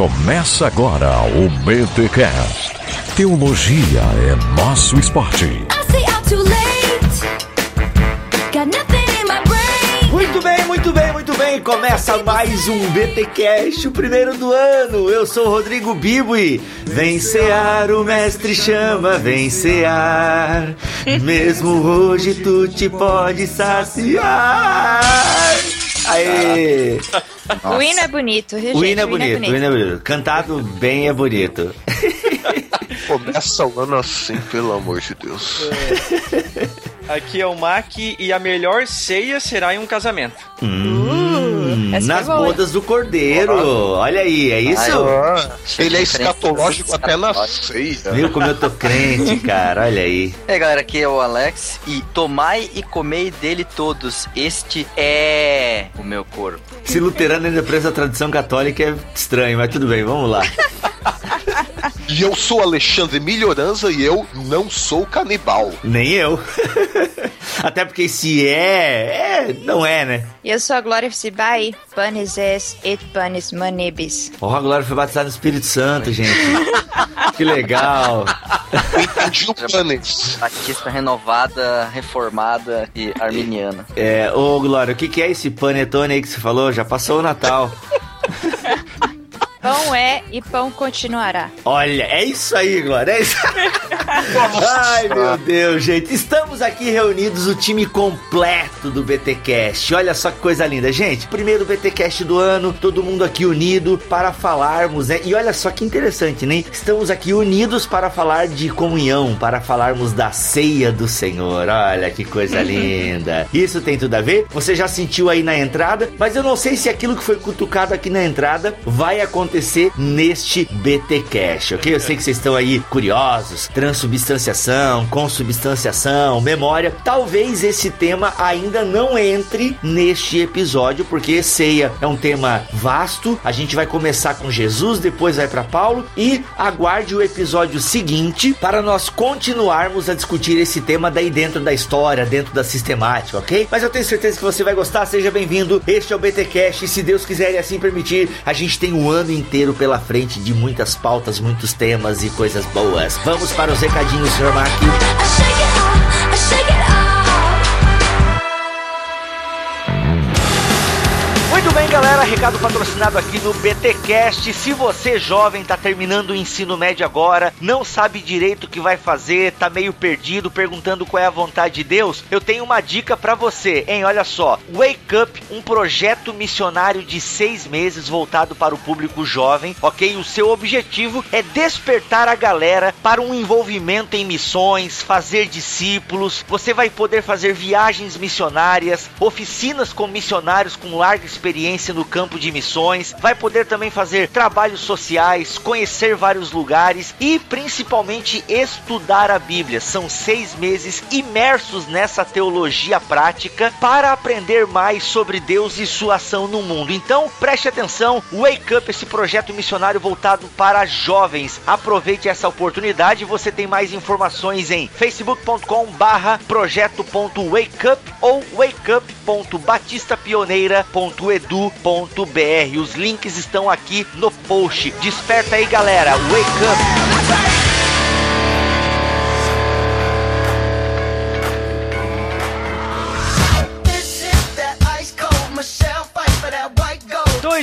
Começa agora o BTCast. Teologia é nosso esporte. Muito bem, muito bem, muito bem. Começa mais um BTcast, o primeiro do ano. Eu sou o Rodrigo Bibo e vencear o mestre chama vencear. Mesmo hoje tu te pode saciar. Aê! O hino é bonito, O gente? hino é bonito, o hino é bonito. Cantado bem é bonito. Começa o ano assim, pelo amor de Deus. Aqui é o Mac e a melhor ceia será em um casamento. Hum, essa nas bodas do cordeiro. Olha aí, é isso? Ah, ele é escatológico até na ceia. Viu como eu tô crente, cara? Olha aí. E aí galera, aqui é o Alex e tomai e comei dele todos, este é o meu corpo. Se luterano ainda presa a tradição católica é estranho, mas tudo bem, vamos lá. E eu sou Alexandre Melhoranza e eu não sou canibal. Nem eu. Até porque se é, é, não é, né? E eu sou a Glória Sibai, panis es et panis manibis. Ó, a Glória foi batizada no Espírito Santo, gente. que legal. Eu entendi o. Batista renovada, reformada e arminiana. É, ô Glória, o que, que é esse panetone aí que você falou? Já passou o Natal. Pão é e pão continuará. Olha, é isso aí, Glória. É isso. Ai, meu Deus, gente. Estamos aqui reunidos, o time completo do BTcast. Olha só que coisa linda, gente. Primeiro BTcast do ano, todo mundo aqui unido para falarmos, né? E olha só que interessante, né? Estamos aqui unidos para falar de comunhão, para falarmos da ceia do Senhor. Olha que coisa linda. Isso tem tudo a ver? Você já sentiu aí na entrada, mas eu não sei se aquilo que foi cutucado aqui na entrada vai acontecer neste BTcast, ok? Eu sei que vocês estão aí curiosos, transubstanciação, consubstanciação, memória. Talvez esse tema ainda não entre neste episódio, porque ceia é um tema vasto. A gente vai começar com Jesus, depois vai para Paulo e aguarde o episódio seguinte para nós continuarmos a discutir esse tema daí dentro da história, dentro da sistemática, ok? Mas eu tenho certeza que você vai gostar. Seja bem-vindo. Este é o BTcast e se Deus quiser e assim permitir, a gente tem um ano inteiro pela frente de muitas pautas, muitos temas e coisas boas. Vamos para os recadinhos, Sr. Galera, recado patrocinado aqui no BTcast. Se você jovem tá terminando o ensino médio agora, não sabe direito o que vai fazer, tá meio perdido, perguntando qual é a vontade de Deus, eu tenho uma dica para você, hein? Olha só, Wake Up, um projeto missionário de seis meses voltado para o público jovem, ok? O seu objetivo é despertar a galera para um envolvimento em missões, fazer discípulos. Você vai poder fazer viagens missionárias, oficinas com missionários com larga experiência no campo de missões, vai poder também fazer trabalhos sociais, conhecer vários lugares e principalmente estudar a Bíblia. São seis meses imersos nessa teologia prática para aprender mais sobre Deus e sua ação no mundo. Então preste atenção, Wake Up, esse projeto missionário voltado para jovens. Aproveite essa oportunidade. Você tem mais informações em facebook.com/barra projeto.wakeup ou wakeup.batistapioneira.edu edu.br. Os links estão aqui no post. Desperta aí, galera. Wake up.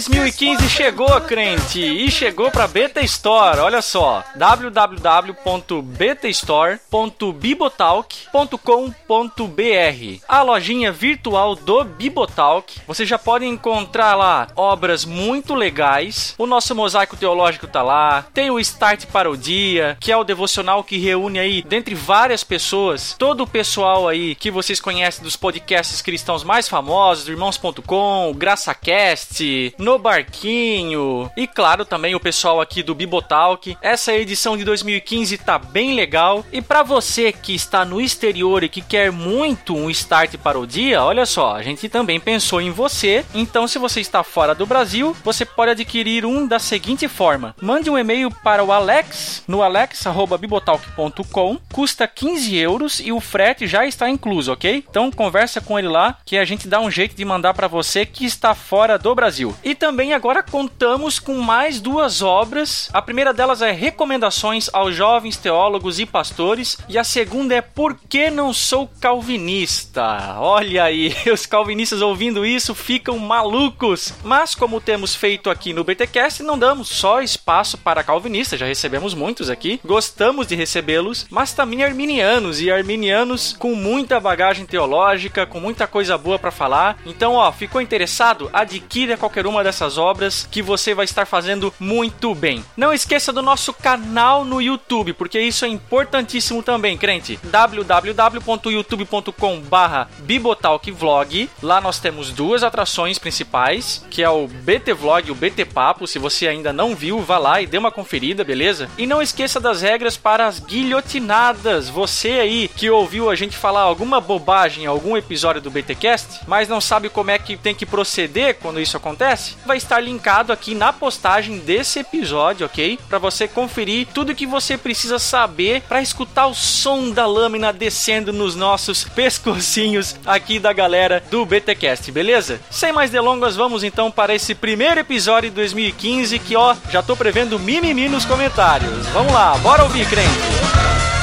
2015 chegou, crente, e chegou para Beta Store. Olha só, www.betastore.bibotalk.com.br. A lojinha virtual do Bibotalk. Você já pode encontrar lá obras muito legais. O nosso mosaico teológico tá lá. Tem o Start para o Dia, que é o devocional que reúne aí, dentre várias pessoas, todo o pessoal aí que vocês conhecem dos podcasts cristãos mais famosos, do Irmãos.com, GraçaCast, No Barquinho e, claro, também o pessoal aqui do Bibotalk. Essa edição de 2015 tá bem legal. E para você que está no exterior e que quer muito um start para o dia, olha só, a gente também pensou em você. Então, se você está fora do Brasil, você pode adquirir um da seguinte forma: mande um e-mail para o Alex no alex@bibotalk.com, custa 15 euros e o frete já está incluso, ok? Então conversa com ele lá que a gente dá um jeito de mandar para você que está fora do Brasil. E também agora contamos com mais duas obras. A primeira delas é Recomendações aos Jovens Teólogos e Pastores, e a segunda é Por que Não Sou Calvinista? Olha aí, os calvinistas ouvindo isso ficam malucos. Mas, como temos feito aqui no BTcast, não damos só espaço para calvinistas, já recebemos muitos aqui, gostamos de recebê-los, mas também arminianos e arminianos com muita bagagem teológica, com muita coisa boa para falar. Então, ó, ficou interessado? Adquira qualquer uma dessas obras que você vai estar fazendo muito bem. Não esqueça do nosso canal no YouTube, porque isso é importantíssimo também, crente. www.youtube.com/bibotalkvlog. Lá nós temos duas atrações principais, que é o BT Vlog e o BT Papo. Se você ainda não viu, vá lá e dê uma conferida, beleza? E não esqueça das regras para as guilhotinadas. Você aí que ouviu a gente falar alguma bobagem em algum episódio do BTcast, mas não sabe como é que tem que proceder quando isso acontece, vai estar linkado aqui na postagem desse episódio, ok? Para você conferir tudo que você precisa saber para escutar o som da lâmina descendo nos nossos pescocinhos aqui da galera do BTcast, beleza? Sem mais delongas, vamos então para esse primeiro episódio de 2015 que ó, já tô prevendo mimimi nos comentários. Vamos lá, bora ouvir, crente.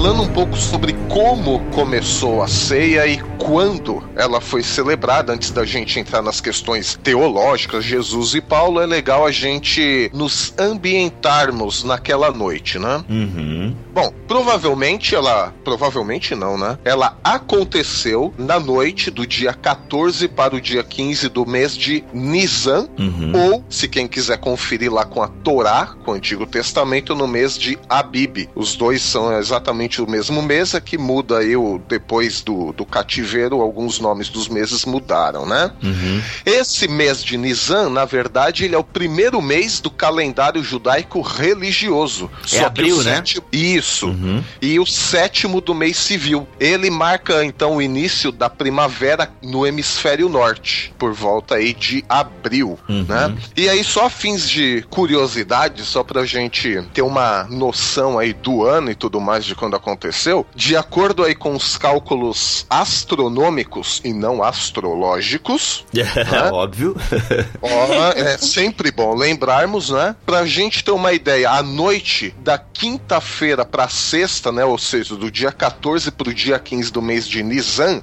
Falando um pouco sobre como começou a ceia e quando ela foi celebrada, antes da gente entrar nas questões teológicas, Jesus e Paulo, é legal a gente nos ambientarmos naquela noite, né? Uhum. Bom, provavelmente ela. Provavelmente não, né? Ela aconteceu na noite do dia 14 para o dia 15 do mês de Nisan, Uhum. ou, se quem quiser conferir lá com a Torá, com o Antigo Testamento, no mês de Abib. Os dois são exatamente o mesmo mês, é que muda aí o, depois do, do cativeiro, alguns nomes dos meses mudaram, né? Uhum. Esse mês de Nisan, na verdade, ele é o primeiro mês do calendário judaico religioso. É abril, o né? sétimo- Isso. Uhum. E o sétimo do mês civil. Ele marca então o início da primavera no hemisfério norte, por volta aí de abril, Uhum. né? E aí só fins de curiosidade, só pra gente ter uma noção aí do ano e tudo mais de quando aconteceu, de acordo aí com os cálculos astronômicos e não astrológicos, Óbvio. Ó, é sempre bom lembrarmos, né? Pra gente ter uma ideia, a noite da quinta-feira pra sexta, né? Ou seja, do dia 14 pro dia 15 do mês de Nisan,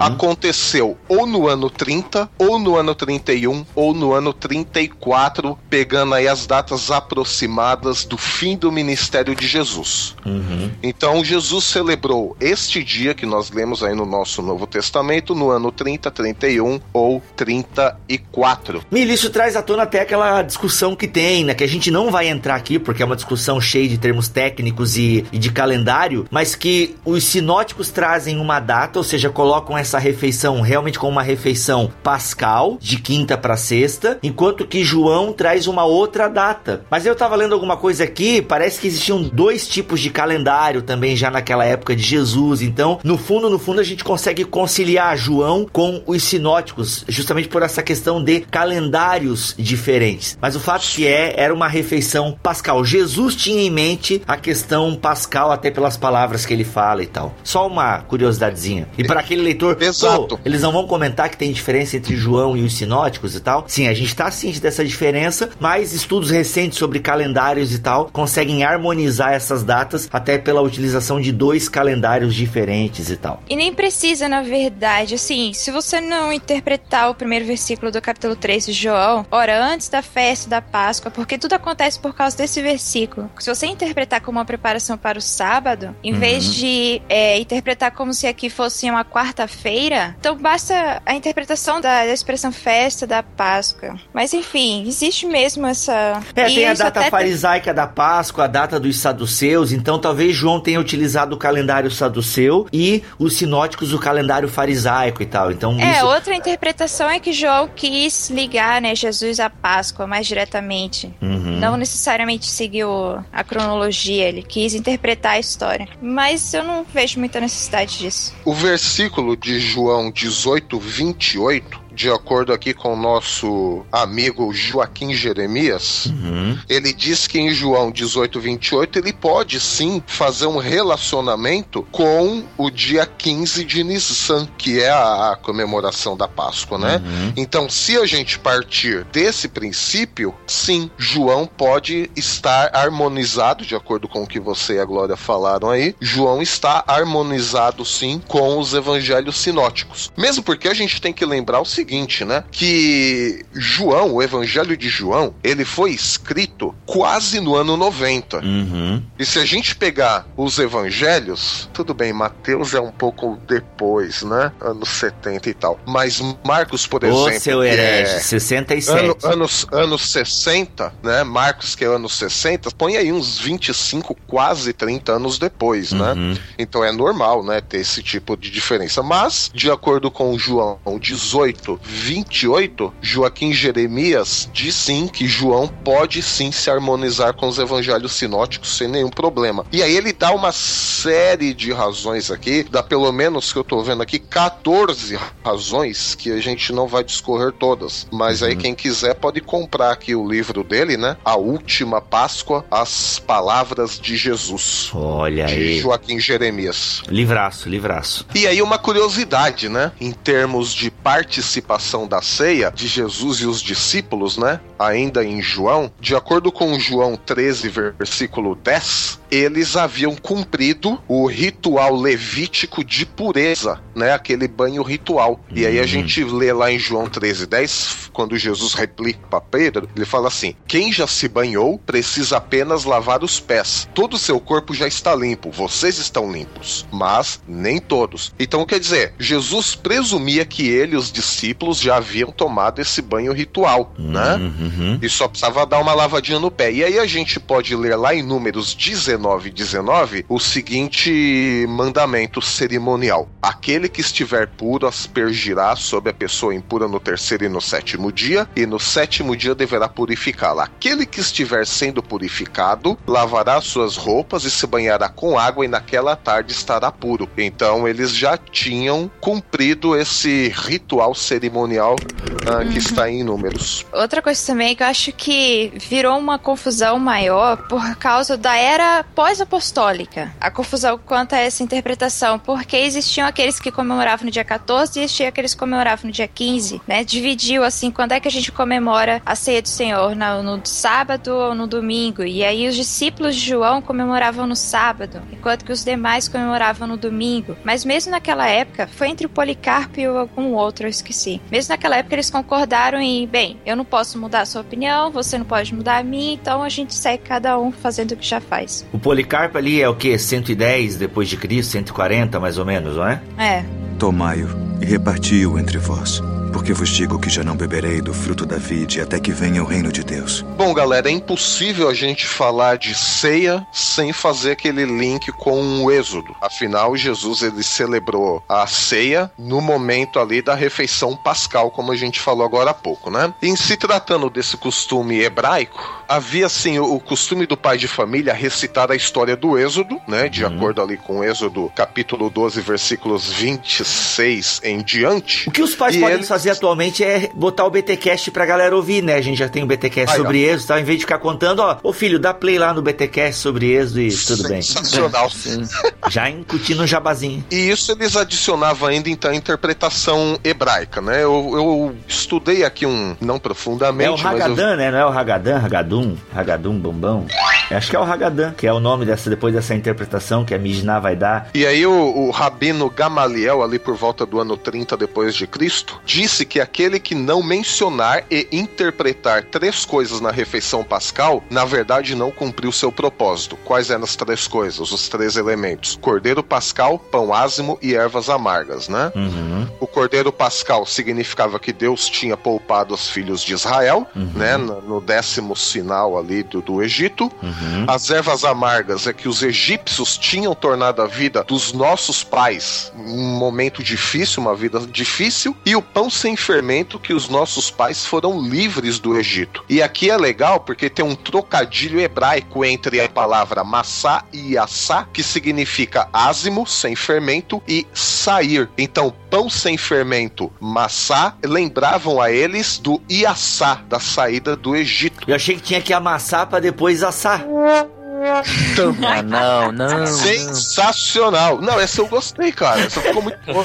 aconteceu ou no ano 30, ou no ano 31, ou no ano 34, pegando aí as datas aproximadas do fim do ministério de Jesus. Uhum. Então Jesus celebrou este dia que nós lemos aí no nosso Novo Testamento no ano 30, 31 ou 34. Mili, isso traz à tona até aquela discussão que tem, né? Que a gente não vai entrar aqui, porque é uma discussão cheia de termos técnicos e, e de calendário, mas que os sinóticos trazem uma data, ou seja, colocam essa refeição realmente como uma refeição pascal, de quinta para sexta, enquanto que João traz uma outra data. Mas eu tava lendo alguma coisa aqui, parece que existiam dois tipos de calendário também já naquela época de Jesus, então, no fundo, no fundo, a gente consegue conciliar João com os sinóticos, justamente por essa questão de calendários diferentes. Mas o fato que é, era uma refeição pascal. Jesus tinha em mente a questão pascal, até pelas palavras que ele fala e tal. Só uma curiosidadezinha. E para aquele leitor, Exato. eles não vão comentar que tem diferença entre João e os sinóticos e tal. Sim, a gente tá ciente dessa diferença, mas estudos recentes sobre calendários e tal conseguem harmonizar essas datas até pela utilização de dois calendários diferentes e tal. E nem precisa, na verdade, assim, se você não interpretar o primeiro versículo do capítulo 3 de João, ora, antes da festa da Páscoa, porque tudo acontece por causa desse versículo. Se você interpretar como uma preparação para o sábado, em vez de é, interpretar como se aqui fosse uma quarta-feira, então basta a interpretação da, da expressão festa da Páscoa. Mas enfim, existe mesmo essa. É, e tem a data farisaica da Páscoa, a data dos saduceus, então talvez João tenha utilizado o calendário saduceu e os sinóticos o calendário farisaico e tal. Então É, isso... outra interpretação é que João quis ligar, né, Jesus à Páscoa mais diretamente. Uhum. Não necessariamente seguiu a cronologia, ele quis interpretar a história. Mas eu não vejo muita necessidade disso. O versículo de João 18, 28 de acordo aqui com o nosso amigo Joaquim Jeremias, Uhum. ele diz que em João 18, 28, ele pode sim fazer um relacionamento com o dia 15 de Nissan, que é a, a comemoração da Páscoa, né? Uhum. Então, se a gente partir desse princípio, sim, João pode estar harmonizado, de acordo com o que você e a Glória falaram aí, João está harmonizado sim com os evangelhos sinóticos. Mesmo porque a gente tem que lembrar o seguinte, né? Que João, o evangelho de João, ele foi escrito quase no ano 90. Uhum. E se a gente pegar os evangelhos, tudo bem, Mateus é um pouco depois, né? Anos 70 e tal. Mas Marcos, por Ô, exemplo. seu que herege, é 67. ano- anos, anos 60, né? Marcos, que é anos 60, põe aí uns 25, quase 30 anos depois, né? Uhum. Então é normal, né, ter esse tipo de diferença. Mas, de acordo com João 18, 28, Joaquim Jeremias diz sim que João pode sim se harmonizar com os evangelhos sinóticos sem nenhum problema. E aí ele dá uma série de razões aqui, dá pelo menos que eu tô vendo aqui 14 razões que a gente não vai discorrer todas. Mas aí quem quiser pode comprar aqui o livro dele, né? A Última Páscoa, as Palavras de Jesus. Olha De aí. Joaquim Jeremias. Livraço, livraço. E aí uma curiosidade, né? Em termos de participação da ceia de Jesus e os discípulos, né? Ainda em João, de acordo com João 13, versículo 10, eles haviam cumprido o ritual levítico de pureza, né? Aquele banho ritual. E aí a Uhum. gente lê lá em João 13, 10, quando Jesus replica para Pedro, ele fala assim: Quem já se banhou precisa apenas lavar os pés. Todo o seu corpo já está limpo, vocês estão limpos, mas nem todos. Então quer dizer, Jesus presumia que ele e os discípulos já haviam tomado esse banho ritual, né? Uhum. E só precisava dar uma lavadinha no pé. E aí a gente pode ler lá em Números 19 e 19 o seguinte mandamento cerimonial: Aquele que estiver puro aspergirá sobre a pessoa impura no terceiro e no sétimo dia, e no sétimo dia deverá purificá-la. Aquele que estiver sendo purificado lavará suas roupas e se banhará com água, e naquela tarde estará puro. Então eles já tinham cumprido esse ritual cerimonial ah, que está em Números. Outra coisa também que eu acho que virou uma confusão maior por causa da era pós-apostólica. A confusão quanto a essa interpretação, porque existiam aqueles que comemoravam no dia 14 e existiam aqueles que comemoravam no dia 15, né? Dividiu assim, quando é que a gente comemora a ceia do Senhor? No, no sábado ou no domingo? E aí os discípulos de João comemoravam no sábado, enquanto que os demais comemoravam no domingo. Mas mesmo naquela época, foi entre o Policarpo e algum outro, eu esqueci. Mesmo naquela época eles concordaram em, bem, eu não posso mudar a sua opinião, você não pode mudar a minha, então a gente segue cada um fazendo o que já faz. O Policarpo ali é o quê? 110 depois de Cristo, 140 mais ou menos, não é? É. Tomai-o e reparti-o entre vós, porque vos digo que já não beberei do fruto da vide até que venha o reino de Deus. Bom, galera, é impossível a gente falar de ceia sem fazer aquele link com o Êxodo. Afinal, Jesus ele celebrou a ceia no momento ali da refeição pascal, como a gente falou agora há pouco, né? Em se tratando desse costume hebraico, havia assim o, o costume do pai de família recitar a história do Êxodo, né? De acordo ali com Êxodo, capítulo 12, versículos 26 em diante. O que os pais E podem eles- fazer atualmente é botar o BTcast pra galera ouvir, né? A gente já tem o BTcast Aí, ó. sobre Êxodo, tá? Em vez de ficar contando, ó, ô filho, dá play lá no BTcast sobre Êxodo e tudo bem. Sensacional. Já incutindo um jabazinho. E isso eles adicionavam ainda então a interpretação hebraica, né? Eu, eu estudei aqui um, não profundamente, É o mas eu Hagadan, né? Não é o Hagadan, Hagadum, Hagadum, Bombão. Acho que é o Hagadan, que é o nome dessa depois dessa interpretação que a Mishnah vai dar. E aí o, o rabino Gamaliel, ali por volta do ano 30 depois de Cristo, disse que aquele que não mencionar e interpretar três coisas na refeição pascal, na verdade não cumpriu seu propósito. Quais eram as três coisas, os três elementos? Cordeiro pascal, pão ázimo e ervas amargas, né? Uhum. O Cordeiro Pascal significava que Deus tinha poupado os filhos de Israel, né? No no décimo sinal ali do, do Egito. Uhum. As ervas amargas é que os egípcios tinham tornado a vida dos nossos pais um momento difícil, uma vida difícil. E o pão sem fermento que os nossos pais foram livres do Egito. E aqui é legal porque tem um trocadilho hebraico entre a palavra massá e assá, que significa ázimo, sem fermento, e sair. Então, pão sem fermento, maçá, lembravam a eles do Iaçá, da saída do Egito. Eu achei que tinha que amassar para depois assar. Ah, não, não. Sensacional. Não, essa eu gostei, cara. Essa ficou muito boa.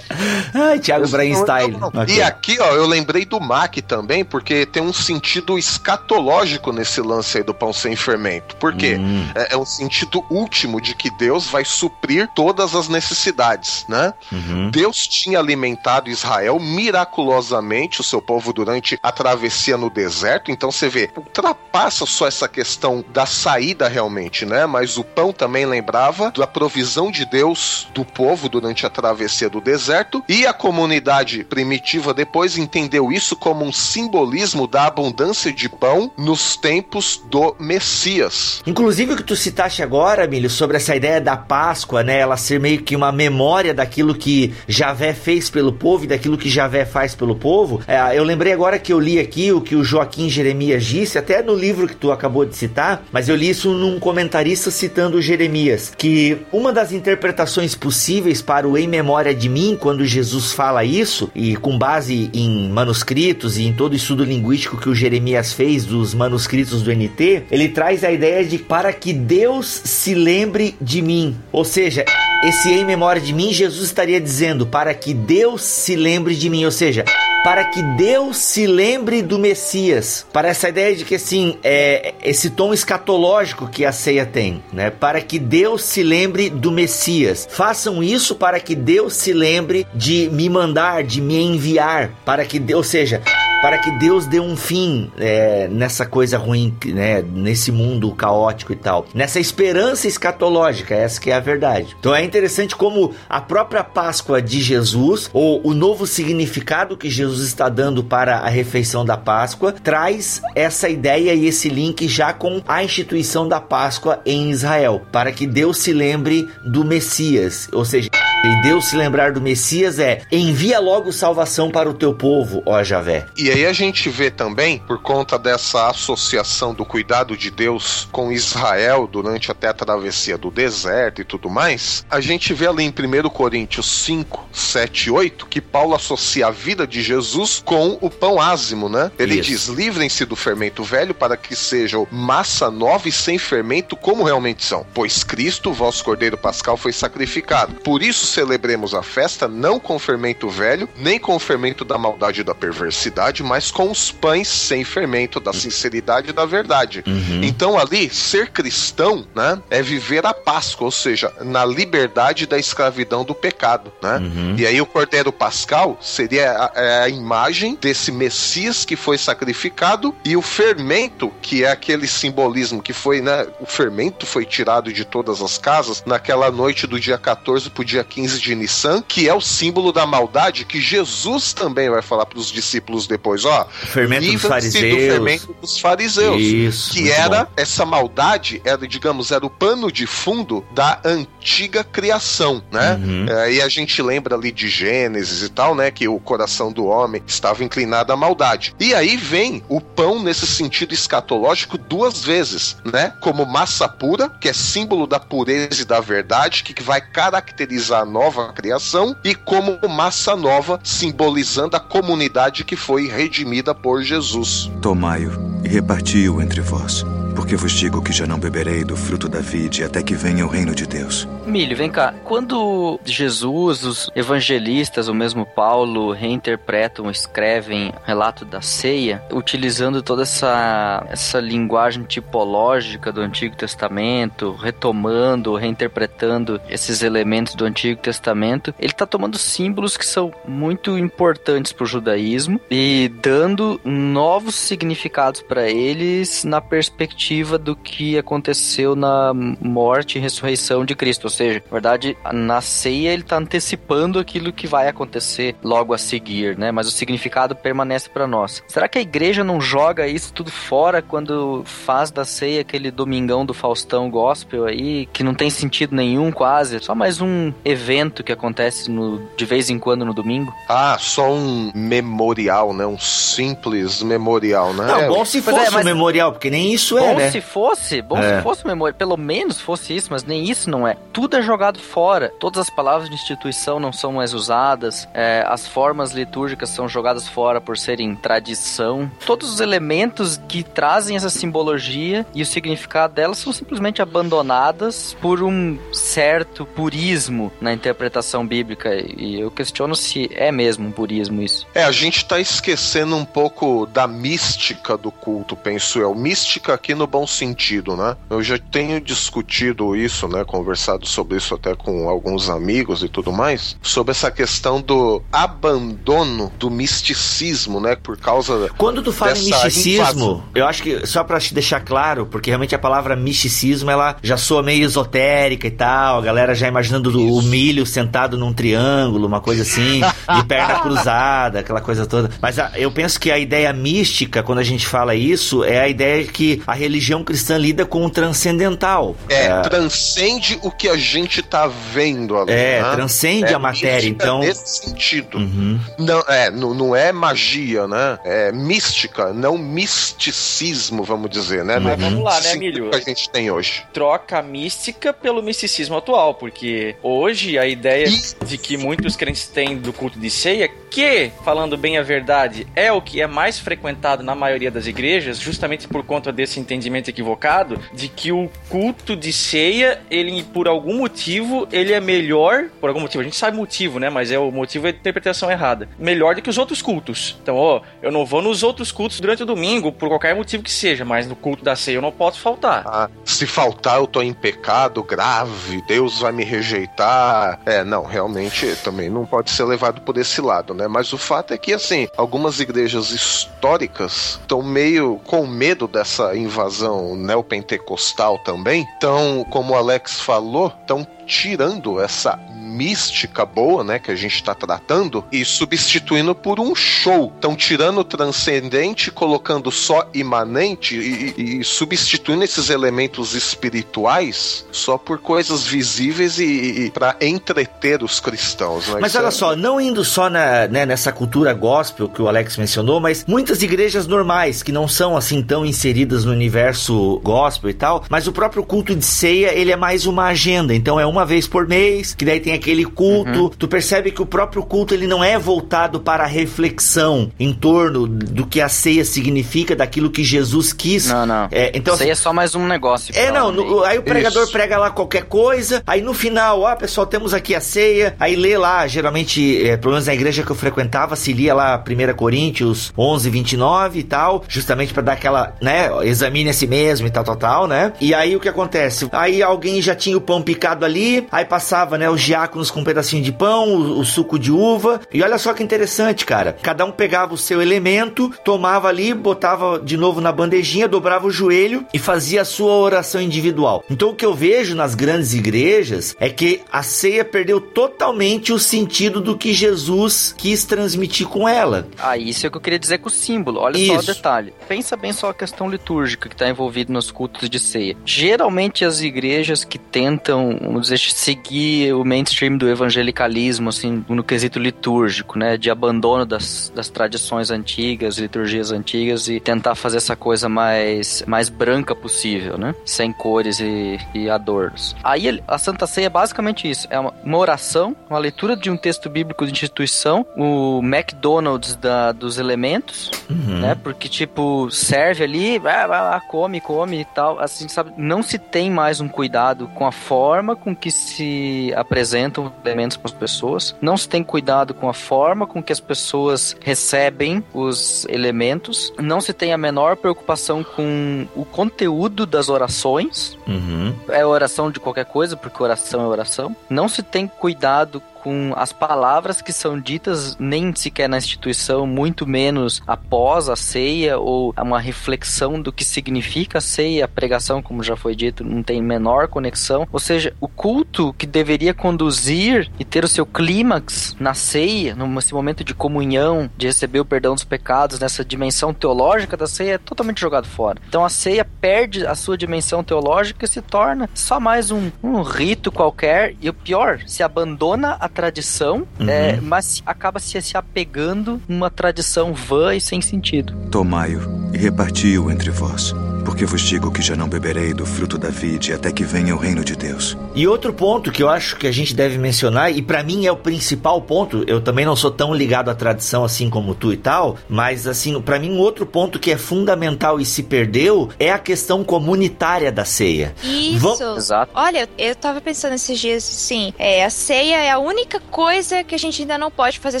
Ai, Thiago Brainstein. E aqui, ó, eu lembrei do Mac também, porque tem um sentido escatológico nesse lance aí do pão sem fermento. Por quê? Hum. É, é um sentido último de que Deus vai suprir todas as necessidades, né? Uhum. Deus tinha alimentado Israel miraculosamente, o seu povo, durante a travessia no deserto. Então você vê, ultrapassa só essa questão da saída realmente, né? Mas o pão também lembrava da provisão de Deus do povo durante a travessia do deserto. E a comunidade primitiva depois entendeu isso como um simbolismo da abundância de pão nos tempos do Messias. Inclusive o que tu citaste agora, Milho, sobre essa ideia da Páscoa, né? Ela ser meio que uma memória daquilo que Javé fez pelo povo e daquilo que Javé faz pelo povo. É, eu lembrei agora que eu li aqui o que o Joaquim Jeremias disse, até no livro que tu acabou de citar, mas eu li isso num comentarista citando Jeremias, que uma das interpretações possíveis para o em memória de mim, quando Jesus fala isso, e com base em manuscritos e em todo o estudo linguístico que o Jeremias fez dos manuscritos do NT, ele traz a ideia de para que Deus se lembre de mim. Ou seja, esse em memória de mim, Jesus estaria dizendo para que Deus se lembre de mim, ou seja, para que Deus se lembre do Messias. Para essa ideia de que assim, é esse tom escatológico que a ceia tem, né? Para que Deus se lembre do Messias. Façam isso para que Deus se lembre de me mandar, de me enviar, para que Deus, ou seja, para que Deus dê um fim é, nessa coisa ruim, né, nesse mundo caótico e tal, nessa esperança escatológica, essa que é a verdade. Então é interessante como a própria Páscoa de Jesus, ou o novo significado que Jesus está dando para a refeição da Páscoa, traz essa ideia e esse link já com a instituição da Páscoa em Israel, para que Deus se lembre do Messias, ou seja, e Deus se lembrar do Messias é envia logo salvação para o teu povo, ó Javé. E aí a gente vê também, por conta dessa associação do cuidado de Deus com Israel durante até a travessia do deserto e tudo mais, a gente vê ali em 1 Coríntios 5, 7 e 8 que Paulo associa a vida de Jesus com o pão ázimo, né? Ele Isso. diz: livrem-se do fermento velho para que sejam massa nova e sem fermento, como realmente são. Pois Cristo, vosso Cordeiro Pascal, foi sacrificado. Por isso celebremos a festa não com fermento velho, nem com o fermento da maldade e da perversidade, mas com os pães sem fermento da sinceridade e da verdade. Então ali, ser cristão, né, é viver a Páscoa, ou seja, na liberdade da escravidão do pecado, né? E aí o Cordeiro Pascal seria a, é a imagem desse Messias que foi sacrificado e o fermento, que é aquele simbolismo que foi, né, o fermento foi tirado de todas as casas naquela noite do dia 14 pro dia 15 de Nissan, que é o símbolo da maldade que Jesus também vai falar para os discípulos depois, ó, fermento dos livra-se do fariseus. fermento dos fariseus, Isso, que era bom. essa maldade, era digamos, era o pano de fundo da antiga criação, né? Uhum. É, e a gente lembra ali de Gênesis e tal, né, que o coração do homem estava inclinado à maldade. E aí vem o pão nesse sentido escatológico duas vezes, né? Como massa pura, que é símbolo da pureza e da verdade, que que vai caracterizar a nova criação, e como massa nova, simbolizando a comunidade que foi redimida por Jesus. Tomai-o e reparti-o entre vós, porque vos digo que já não beberei do fruto da vide até que venha o reino de Deus. Milho, vem cá. Quando Jesus, os evangelistas, o mesmo Paulo, reinterpretam, escrevem o relato da ceia, utilizando toda essa, essa linguagem tipológica do Antigo Testamento, retomando, reinterpretando esses elementos do Antigo Testamento, ele está tomando símbolos que são muito importantes para o judaísmo e dando novos significados para eles na perspectiva do que aconteceu na morte e ressurreição de Cristo. Ou seja, na verdade, na ceia ele está antecipando aquilo que vai acontecer logo a seguir, né? Mas o significado permanece para nós. Será que a igreja não joga isso tudo fora quando faz da ceia aquele domingão do Faustão gospel aí, que não tem sentido nenhum quase? Só mais um evento que acontece no, de vez em quando no domingo? Ah, só um memorial, né? Um simples memorial, né? Não, É, bom se fosse é, mas- um memorial, porque nem isso é, Bom né? se fosse, bom É. se fosse memória, pelo menos fosse isso, mas nem isso não é. Tudo é jogado fora. Todas as palavras de instituição não são mais usadas, é, as formas litúrgicas são jogadas fora por serem tradição. Todos os elementos que trazem essa simbologia e o significado delas são simplesmente abandonadas por um certo purismo na interpretação bíblica. E eu questiono se é mesmo um purismo isso. É, a gente tá esquecendo um pouco da mística do culto, penso eu. Mística aqui no bom sentido, né? Eu já tenho discutido isso, né? Conversado sobre isso até com alguns amigos e tudo mais, sobre essa questão do abandono do misticismo, né? Por causa. Quando tu fala em misticismo, invasão. eu acho que, só pra te deixar claro, porque realmente a palavra misticismo, ela já soa meio esotérica e tal, a galera já imaginando o Isso. milho sentado num triângulo, uma coisa assim, de perna cruzada, aquela coisa toda. Mas a- eu penso que a ideia mística, quando a gente fala isso, é a ideia que a religião cristã lida com o transcendental. É, transcende o que a gente tá vendo ali. É, né? transcende É a matéria, então... Nesse sentido. Uhum. Não, é, não, não é magia, né? É mística, não misticismo, vamos dizer, né? Mas Não é vamos lá, né, Emílio? que a gente tem hoje. troca a mística pelo misticismo atual, porque hoje a ideia E- de que muitos crentes têm do culto de ceia, que, falando bem a verdade, é o que é mais frequentado na maioria das igrejas, justamente por conta desse entendimento equivocado, de que o culto de ceia, ele, por algum motivo, ele é melhor, por algum motivo, a gente sabe motivo, né, mas é o motivo é a interpretação errada, melhor do que os outros cultos. Então, ó, eu não vou nos outros cultos durante o domingo, por qualquer motivo que seja, mas no culto da ceia eu não posso faltar. Ah, se faltar, eu tô em pecado grave, Deus vai me rejeitar. É, não, realmente também não pode ser levado por esse lado, né? Mas o fato é que, assim, algumas igrejas históricas estão meio com medo dessa invasão neopentecostal também. Então, como o Alex falou, estão tirando essa mística boa, né, que a gente está tratando e substituindo por um show. Estão tirando o transcendente, colocando só imanente e, e- substituindo esses elementos espirituais só por coisas visíveis e, e para entreter os cristãos. Né? Mas Isso olha é- só, não indo só na, né, nessa cultura gospel que o Alex mencionou, mas muitas igrejas normais que não são assim tão inseridas no universo gospel e tal, mas o próprio culto de ceia, ele é mais uma agenda, então é uma vez por mês, que daí tem aquele culto, tu percebe que o próprio culto ele não é voltado para a reflexão em torno do que a ceia significa, daquilo que Jesus quis. Não, não. É, então aí é só mais um negócio. é, não, no- aí o pregador Isso. prega lá qualquer coisa, aí no final, ó, pessoal, temos aqui a ceia, aí lê lá, geralmente, é, pelo menos na igreja que eu frequentava, se lia lá 1 Coríntios 11, 29 e tal, justamente pra dar aquela, né, examine a si mesmo e tal, tal, tal, né? E aí o que acontece? Aí alguém já tinha o pão picado ali, aí passava, né, os diáconos com um pedacinho de pão, o, o suco de uva, e olha só que interessante, cara, cada um pegava o seu elemento, tomava ali, botava de novo na bandejinha, dobrava o joelho e fazia a sua oração individual. Então o que eu vejo nas grandes igrejas é que a ceia perdeu totalmente o sentido do que Jesus quis transmitir com ela. Ah, isso é o que eu queria dizer com o símbolo. Olha só o Isso. detalhe. Pensa bem só a questão litúrgica que está envolvida nos cultos de ceia. Geralmente as igrejas que tentam, vamos dizer, seguir o mainstream do evangelicalismo, assim, no quesito litúrgico, né, de abandono das, das tradições antigas, liturgias antigas e tentar fazer essa coisa mais, mais branca possível, né, sem cores e, e adornos. Aí a Santa Ceia é basicamente isso. É uma, uma oração, uma leitura de um texto bíblico de instituição, o McDonald's da, dos elementos, Uhum. né? Porque, tipo, serve ali, vai, vai lá, come, come e tal. Assim, sabe? Não se tem mais um cuidado com a forma com que se apresentam os elementos para as pessoas. Não se tem cuidado com a forma com que as pessoas recebem os elementos. Não se tem a menor preocupação com o conteúdo das orações Uhum. é oração de qualquer coisa, porque oração é oração. Não se tem cuidado com as palavras que são ditas nem sequer na instituição, muito menos após a ceia ou uma reflexão do que significa a ceia, a pregação, como já foi dito, não tem menor conexão. Ou seja, o culto que deveria conduzir e ter o seu clímax na ceia, nesse momento de comunhão, de receber o perdão dos pecados, nessa dimensão teológica da ceia, é totalmente jogado fora. Então a ceia perde a sua dimensão teológica e se torna só mais um, um rito qualquer. E o pior, se abandona a tradição, Uhum. é, mas acaba se, se apegando numa tradição vã e sem sentido. Tomai-o e reparti-o entre vós, porque vos digo que já não beberei do fruto da vide até que venha o reino de Deus. E outro ponto que eu acho que a gente deve mencionar, e para mim é o principal ponto, eu também não sou tão ligado à tradição assim como tu e tal, mas assim, para mim um outro ponto que é fundamental e se perdeu é a questão comunitária da ceia. Isso. Exato. Olha, eu tava pensando esses dias assim, é, a ceia é a única coisa que a gente ainda não pode fazer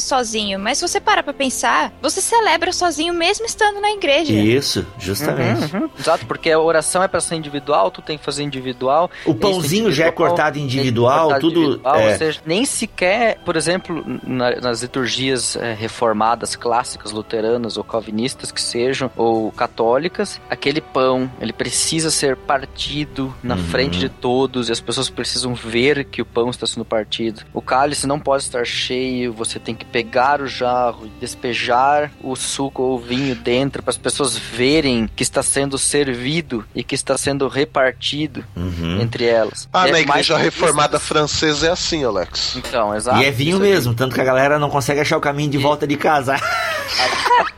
sozinho, mas se você parar pra pensar, você celebra sozinho mesmo estando na igreja. Isso, justamente. Uhum, uhum. Exato, porque a oração é pra ser individual, tu tem que fazer individual. O pãozinho já é cortado individual, cortado tudo. individual, é. Ou seja, nem sequer, por exemplo, na- nas liturgias eh, reformadas, clássicas, luteranas ou calvinistas que sejam, ou católicas, aquele pão, ele precisa ser partido na Uhum. frente de todos e as pessoas precisam ver que o pão está sendo partido. O cálice não pode estar cheio, você tem que pegar o jarro e despejar o suco ou o vinho dentro para as pessoas verem que está sendo servido e que está sendo repartido Uhum. entre elas. Ah, É na mais igreja reformada francesa é assim, Alex. Então, exato. E é vinho mesmo, tanto que a galera não consegue achar o caminho de volta de casa.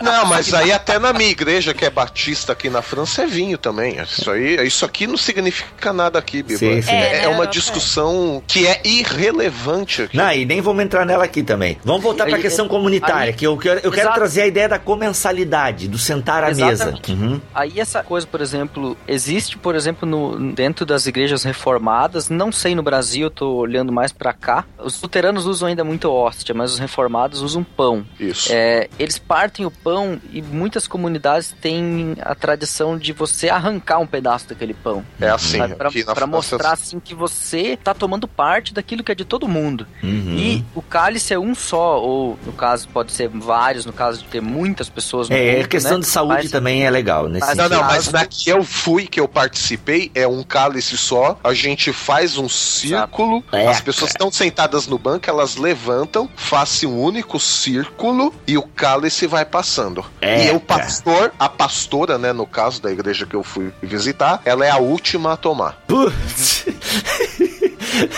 Não, mas aí até na minha igreja, que é batista aqui na França, é vinho também. Isso aí, isso aqui não significa nada aqui, Biba. Sim, sim. É, É, é uma Europa, discussão que é irrelevante aqui. Não, e nem vamos entrar nela aqui também. Vamos voltar para a questão comunitária, aí- que eu quero, eu quero Exato. trazer a ideia da comensalidade, do sentar à Exatamente. mesa. Uhum. Aí essa coisa, por exemplo, existe, por exemplo, no, dentro das igrejas reformadas, não sei no Brasil, eu tô olhando mais pra cá. Os luteranos usam ainda muito hóstia, mas os reformados usam pão. Isso. É, eles partem o pão e muitas comunidades têm a tradição de você arrancar um pedaço daquele pão. É assim. França- mostrar assim que você tá tomando parte daquilo que é de todo mundo. Uhum. E o cálice é um só, ou no caso pode ser vários, no caso de ter muitas pessoas no É, culto, a questão né? de saúde Mas- também é legal nesse Mas Não, não, mas na que eu fui, que eu participei, é um cálice só. A gente faz um círculo. É, as pessoas estão sentadas no banco, elas levantam, fazem um único círculo e o cálice vai passando. É, e o pastor, a pastora, né, no caso da igreja que eu fui visitar, ela é a última a tomar. Putz.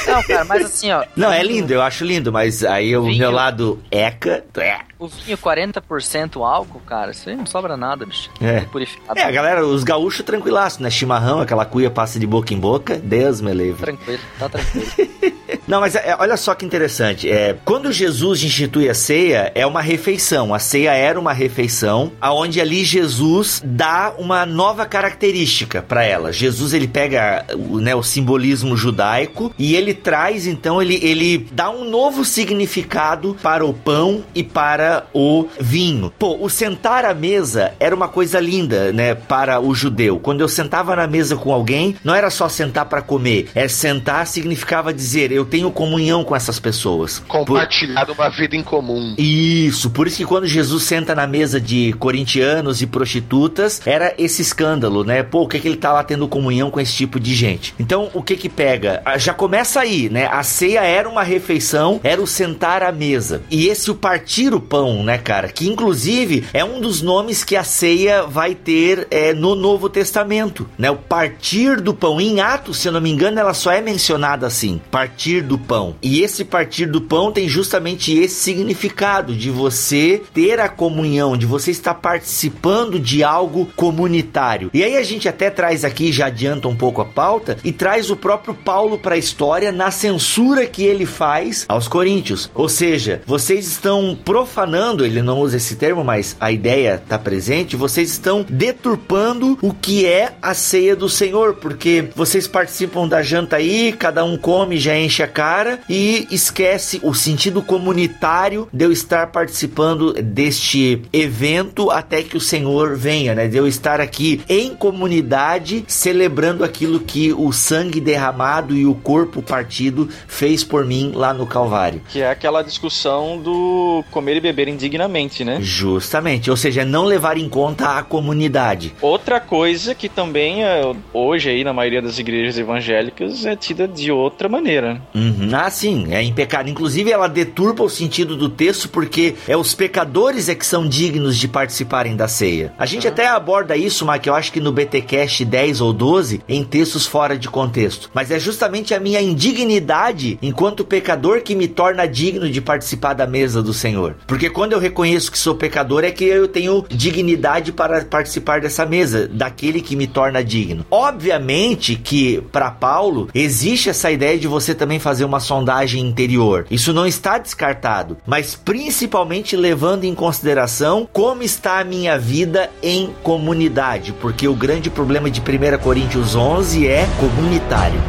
Não, cara, mas assim, ó. Não, é lindo, eu acho lindo, mas aí o meu lado eca. É. O vinho 40% álcool, cara, isso aí não sobra nada, bicho. É. Purificado. É, a galera, os gaúchos tranquilaço, né? Chimarrão, aquela cuia passa de boca em boca. Deus me livre. Tranquilo, tá tranquilo. Não, mas é, olha só que interessante. É, quando Jesus institui a ceia, é uma refeição. A ceia era uma refeição, aonde ali Jesus dá uma nova característica para ela. Jesus ele pega o, né, o simbolismo judaico e ele traz, então, ele, ele dá um novo significado para o pão e para o vinho. Pô, o sentar à mesa era uma coisa linda, né, para o judeu. Quando eu sentava na mesa com alguém, não era só sentar para comer, é sentar significava dizer eu tenho comunhão com essas pessoas. Por- Compartilhar uma vida em comum. isso, por isso que quando Jesus senta na mesa de corintianos e prostitutas, era esse escândalo, né? Pô, o que que ele tá lá tendo comunhão com esse tipo de gente? Então, o que que pega? Ah, Já começa aí, né? A ceia era uma refeição, era o sentar à mesa. E esse o partir o pão, né, cara? Que inclusive é um dos nomes que a ceia vai ter é, no Novo Testamento, né? O partir do pão. Em Atos, se eu não me engano, ela só é mencionada assim, partir do pão. E esse partir do pão tem justamente esse significado de você ter a comunhão, de você estar participando de algo comunitário. E aí a gente até traz aqui, já adianta um pouco a pauta, e traz o próprio Paulo para a história na censura que ele faz aos coríntios. Ou seja, vocês estão profanando, ele não usa esse termo, mas a ideia está presente, vocês estão deturpando o que é a ceia do Senhor, porque vocês participam da janta aí, cada um come, já enche a cara e esquece o sentido comunitário de eu estar participando deste evento até que o Senhor venha, né? De eu estar aqui em comunidade celebrando aquilo que o sangue derramado e o corpo partido fez por mim lá no Calvário. Que é aquela discussão do comer e beber indignamente, né? Justamente, ou seja, não levar em conta a comunidade. Outra coisa que também é, hoje aí na maioria das igrejas evangélicas é tida de outra maneira. Uhum. Ah, sim, é em pecado. Inclusive, ela deturpa o sentido do texto porque é os pecadores é que são dignos de participarem da ceia. A gente até aborda isso, mas que eu acho que no BTcast 10 ou 12, em textos fora de contexto. Mas é justamente a minha indignidade enquanto pecador que me torna digno de participar da mesa do Senhor. Porque Porque quando eu reconheço que sou pecador, é que eu tenho dignidade para participar dessa mesa, daquele que me torna digno. Obviamente que, para Paulo, existe essa ideia de você também fazer uma sondagem interior. Isso não está descartado, mas principalmente levando em consideração como está a minha vida em comunidade, porque o grande problema de 1 Coríntios 11 é comunitário.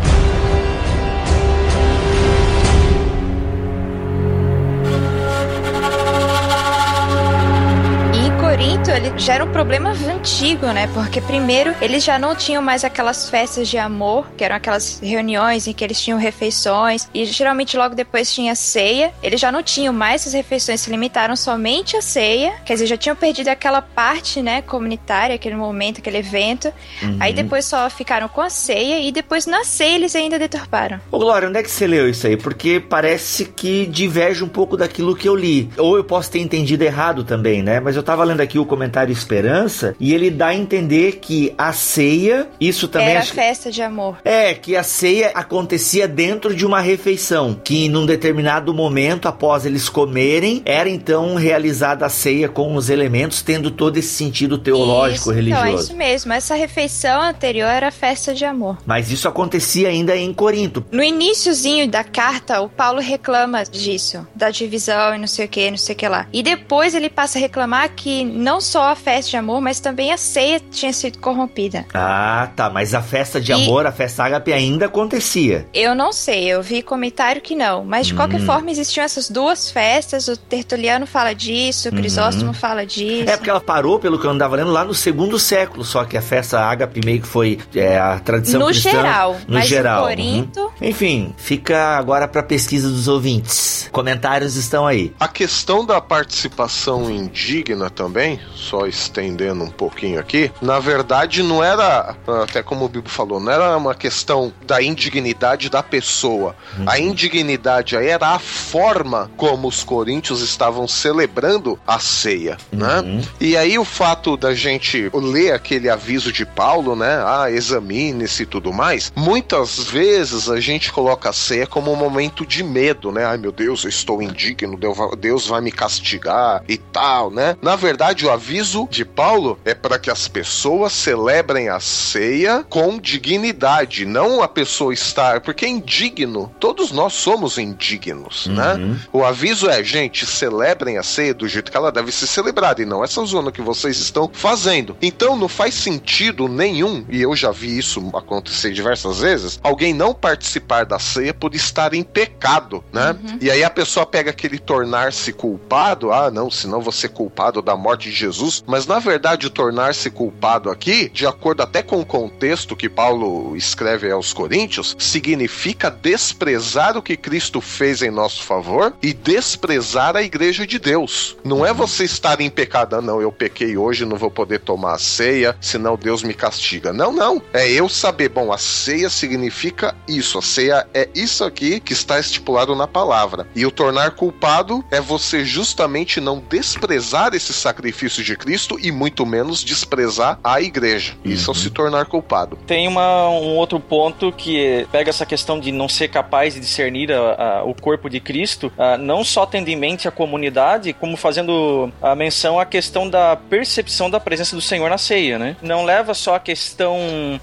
Já era um problema antigo, né? Porque primeiro, eles já não tinham mais aquelas festas de amor, que eram aquelas reuniões em que eles tinham refeições, e geralmente logo depois tinha ceia. Eles já não tinham mais essas refeições, se limitaram somente à ceia, quer dizer, já tinham perdido aquela parte, né, comunitária, aquele momento, aquele evento. Uhum. Aí depois só ficaram com a ceia e depois na ceia eles ainda deturparam. Ô Glória, onde é que você leu isso aí? Porque parece que diverge um pouco daquilo que eu li. Ou eu posso ter entendido errado também, né? Mas eu tava lendo aqui o comentário Esperança e ele dá a entender que a ceia, isso também era acho... festa de amor. É, que a ceia acontecia dentro de uma refeição, que num determinado momento após eles comerem, era então realizada a ceia com os elementos, tendo todo esse sentido teológico isso, religioso. Então, é isso mesmo. Essa refeição anterior era festa de amor. Mas isso acontecia ainda em Corinto. No iníciozinho da carta, o Paulo reclama disso, da divisão e não sei o que, não sei o que lá. E depois ele passa a reclamar que não só a festa de amor, mas também a ceia tinha sido corrompida. Ah, tá. Mas a festa de e... amor, a festa ágape ainda acontecia. Eu não sei, eu vi comentário que não. Mas de hum. qualquer forma, existiam essas duas festas. O Tertuliano fala disso, o Crisóstomo hum. fala disso. É porque ela parou, pelo que eu andava lendo, lá no segundo século. Só que a festa ágape meio que foi é, a tradição no cristã. Geral, no geral. No Corinto. Uhum. Enfim, fica agora para pesquisa dos ouvintes. Comentários estão aí. A questão da participação indigna também, só estendendo um pouquinho aqui, na verdade não era, até como o Bibo falou, não era uma questão da indignidade da pessoa. Uhum. A indignidade aí era a forma como os coríntios estavam celebrando a ceia, né? uhum. né? E aí o fato da gente ler aquele aviso de Paulo, né? Ah, examine-se e tudo mais, muitas vezes a gente coloca a ceia como um momento de medo, né? Ai meu Deus, eu estou indigno, Deus vai me castigar e tal, né? Na verdade, o aviso de Paulo é para que as pessoas celebrem a ceia com dignidade, não a pessoa estar, porque é indigno. Todos nós somos indignos, né? uhum. né? O aviso é, gente, celebrem a ceia do jeito que ela deve ser celebrada e não essa zona que vocês estão fazendo. Então não faz sentido nenhum, e eu já vi isso acontecer diversas vezes, alguém não participar da ceia por estar em pecado, né? Uhum. E aí a pessoa pega aquele tornar-se culpado, ah, não, senão você culpado da morte de Jesus, mas na verdade o tornar-se culpado aqui, de acordo até com o contexto que Paulo escreve aos Coríntios, significa desprezar o que Cristo fez em nosso favor e desprezar a igreja de Deus. Não é você estar em pecado, ah, não, eu pequei hoje, não vou poder tomar a ceia, senão Deus me castiga. Não, não. É eu saber, bom, a ceia significa isso, a ceia é isso aqui que está estipulado na palavra. E o tornar culpado é você justamente não desprezar esse sacrifício de de Cristo e muito menos desprezar a igreja. Isso uhum. é se tornar culpado. Tem uma, um outro ponto que pega essa questão de não ser capaz de discernir a, a, o corpo de Cristo, a, não só tendo em mente a comunidade, como fazendo a menção à questão da percepção da presença do Senhor na ceia, né? Não leva só a questão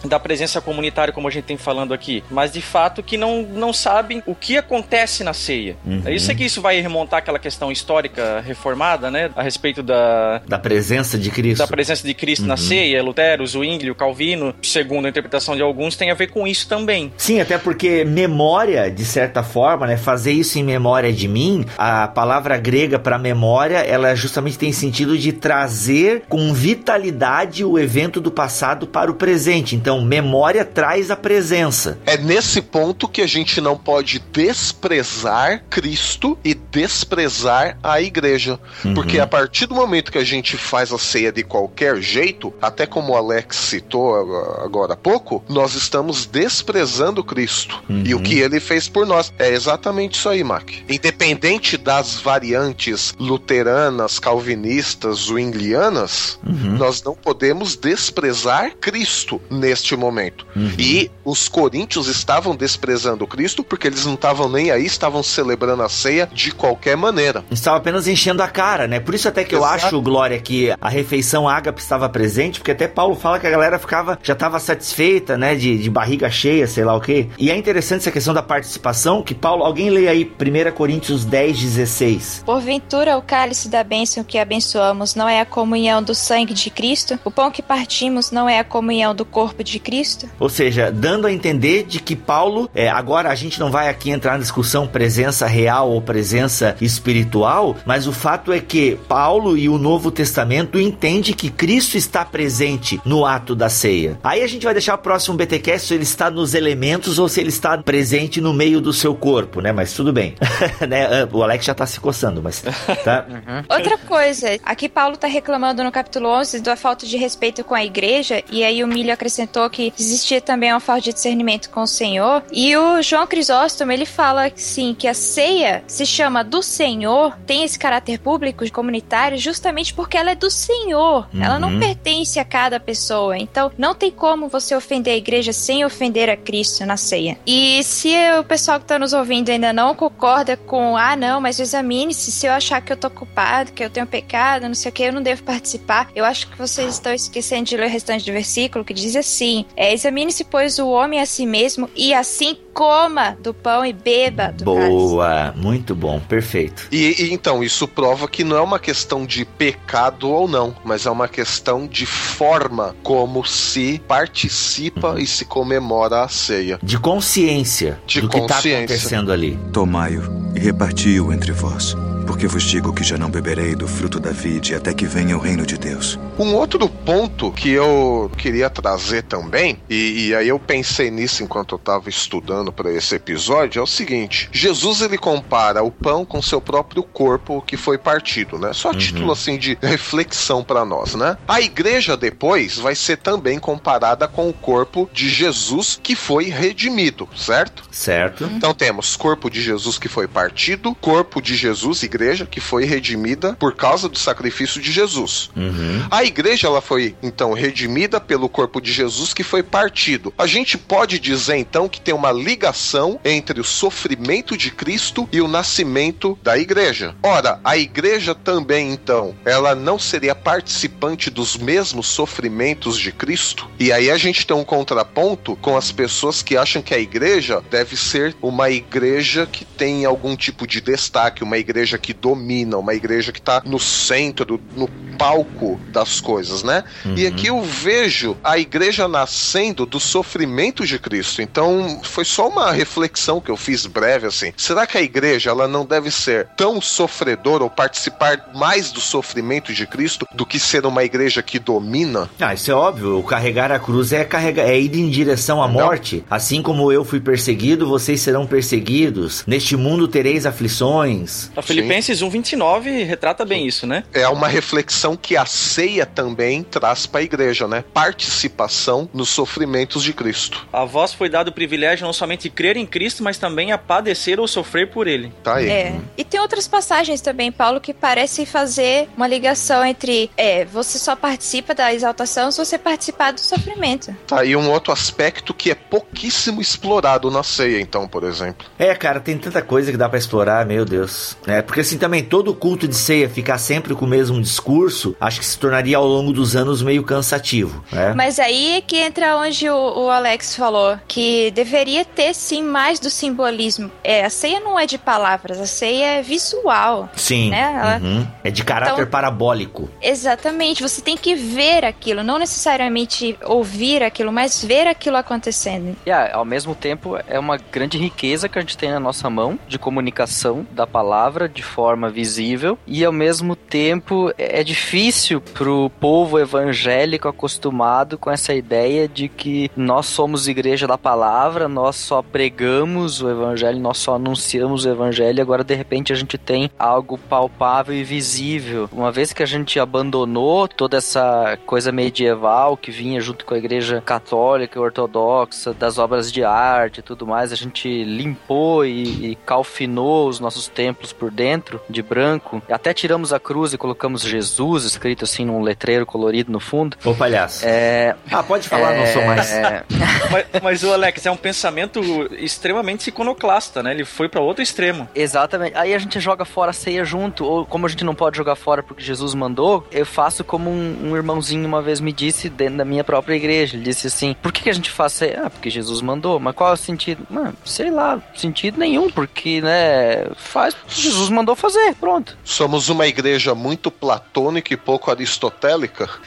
da presença comunitária, como a gente tem falando aqui, mas de fato que não, não sabem o que acontece na ceia. Uhum. Isso é que isso vai remontar aquela questão histórica reformada, né? A respeito da... Da presença presença de Cristo. Da presença de Cristo uhum. na ceia, Lutero, Zwingli, Calvino, segundo a interpretação de alguns, tem a ver com isso também. Sim, até porque memória, de certa forma, né, fazer isso em memória de mim, a palavra grega para memória, ela justamente tem sentido de trazer com vitalidade o evento do passado para o presente. Então, memória traz a presença. É nesse ponto que a gente não pode desprezar Cristo e desprezar a igreja. Uhum. Porque a partir do momento que a gente faz faz a ceia de qualquer jeito, até como o Alex citou agora há pouco, nós estamos desprezando Cristo uhum. e o que ele fez por nós. É exatamente isso aí, Mac. Independente das variantes luteranas, calvinistas, zwinglianas, uhum. nós não podemos desprezar Cristo neste momento. Uhum. E os coríntios estavam desprezando Cristo porque eles não estavam nem aí, estavam celebrando a ceia de qualquer maneira. Estava apenas enchendo a cara, né? Por isso até que Exato. eu acho, Glória, que a refeição ágape estava presente, porque até Paulo fala que a galera ficava, já estava satisfeita, né? De, de barriga cheia, sei lá o quê. E é interessante essa questão da participação, que Paulo, alguém lê aí 1 Coríntios 10, 16. Porventura o cálice da bênção que abençoamos não é a comunhão do sangue de Cristo? O pão que partimos não é a comunhão do corpo de Cristo? Ou seja, dando a entender de que Paulo, é, agora a gente não vai aqui entrar na discussão presença real ou presença espiritual, mas o fato é que Paulo e o Novo Testamento entende que Cristo está presente no ato da ceia. Aí a gente vai deixar o próximo BTcast se ele está nos elementos ou se ele está presente no meio do seu corpo, né? Mas tudo bem. né? Ah, o Alex já tá se coçando, mas tá. Uhum. Outra coisa, aqui Paulo tá reclamando no capítulo 11 da falta de respeito com a igreja e aí o Milho acrescentou que existia também uma falta de discernimento com o Senhor. E o João Crisóstomo, ele fala sim que a ceia se chama do Senhor, tem esse caráter público comunitário justamente porque ela é do Senhor. Uhum. Ela não uhum. pertence a cada pessoa. Então, não tem como você ofender a igreja sem ofender a Cristo na ceia. E se o pessoal que está nos ouvindo ainda não concorda com, ah, não, mas examine-se, se eu achar que eu tô culpado, que eu tenho pecado, não sei o que, eu não devo participar. Eu acho que vocês estão esquecendo de ler o restante do versículo que diz assim: é, examine-se, pois, o homem a si mesmo e assim coma do pão e beba do Boa, cálice. muito bom, perfeito. E, e, então, isso prova que não é uma questão de pecado ou não, mas é uma questão de forma como se participa uhum. e se comemora a ceia. De consciência de do tá consciência. que está acontecendo ali. Tomai-o e reparti-o entre vós porque vos digo que já não beberei do fruto da vide até que venha o reino de Deus. Um outro ponto que eu queria trazer também, e, e aí eu pensei nisso enquanto eu estava estudando para esse episódio, é o seguinte: Jesus ele compara o pão com seu próprio corpo que foi partido, né? Só uhum. título assim de reflexão para nós, né? A igreja depois vai ser também comparada com o corpo de Jesus que foi redimido, certo? Certo. Então temos corpo de Jesus que foi partido, corpo de Jesus, igreja igreja que foi redimida por causa do sacrifício de Jesus. Uhum. A igreja ela foi então redimida pelo corpo de Jesus que foi partido. A gente pode dizer então que tem uma ligação entre o sofrimento de Cristo e o nascimento da igreja. Ora, a igreja também então, ela não seria participante dos mesmos sofrimentos de Cristo? E aí a gente tem um contraponto com as pessoas que acham que a igreja deve ser uma igreja que tem algum tipo de destaque, uma igreja que domina, uma igreja que está no centro, no palco das coisas, né? Uhum. E aqui eu vejo a igreja nascendo do sofrimento de Cristo. Então, foi só uma reflexão que eu fiz breve assim. Será que a igreja ela não deve ser tão sofredora ou participar mais do sofrimento de Cristo do que ser uma igreja que domina? Ah, isso é óbvio. O carregar a cruz é carregar, é ir em direção à morte. Assim como eu fui perseguido, vocês serão perseguidos. Neste mundo tereis aflições. A Filipenses Filipenses 1:29 retrata bem isso, né? É uma reflexão que a ceia também traz para a igreja, né? Participação nos sofrimentos de Cristo. A vós foi dado o privilégio não somente de crer em Cristo, mas também a padecer ou sofrer por ele. Tá aí. É. E tem outras passagens também, Paulo, que parece fazer uma ligação entre é, você só participa da exaltação se você participar do sofrimento. Tá aí um outro aspecto que é pouquíssimo explorado na ceia, então, por exemplo. É, cara, tem tanta coisa que dá para explorar, meu Deus. É, porque assim também todo culto de ceia ficar sempre com o mesmo discurso, acho que se tornaria ao longo dos anos meio cansativo. Né? Mas aí é que entra onde o, o, Alex falou, que deveria ter sim mais do simbolismo. É, a ceia não é de palavras, a ceia é visual. Sim. Né? Ela... Uhum. É de caráter então, parabólico. Exatamente, você tem que ver aquilo, não necessariamente ouvir aquilo, mas ver aquilo acontecendo. E yeah, ao mesmo tempo é uma grande riqueza que a gente tem na nossa mão de comunicação da palavra de forma visível e ao mesmo tempo é difícil pro povo evangélico acostumado com essa ideia de que nós somos igreja da palavra, nós só pregamos o evangelho, nós só anunciamos o evangelho, agora de repente a gente tem algo palpável e visível. Uma vez que a gente abandonou toda essa coisa medieval que vinha junto com a igreja católica, ortodoxa, das obras de arte e tudo mais, a gente limpou e, e calfinou os nossos templos por dentro de branco, até tiramos a cruz e colocamos Jesus escrito assim num letreiro colorido no fundo. Ô palhaço. É, Ah, pode falar, não sou mais. é, mas, mas o Alex é um pensamento extremamente iconoclasta, né? Ele foi pra outro extremo. Exatamente. Aí a gente joga fora a ceia junto, ou como a gente não pode jogar fora porque Jesus mandou, eu faço como um, um irmãozinho uma vez me disse dentro da minha própria igreja. Ele disse assim: por que, que a gente faz ceia? Ah, porque Jesus mandou. Mas qual é o sentido? Mano, sei lá, sentido nenhum, porque, né, faz porque Jesus mandou fazer, pronto. Somos uma igreja muito platônica e pouco aristotélica.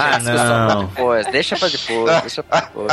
Ah, não. Depois, deixa pra depois, deixa pra depois.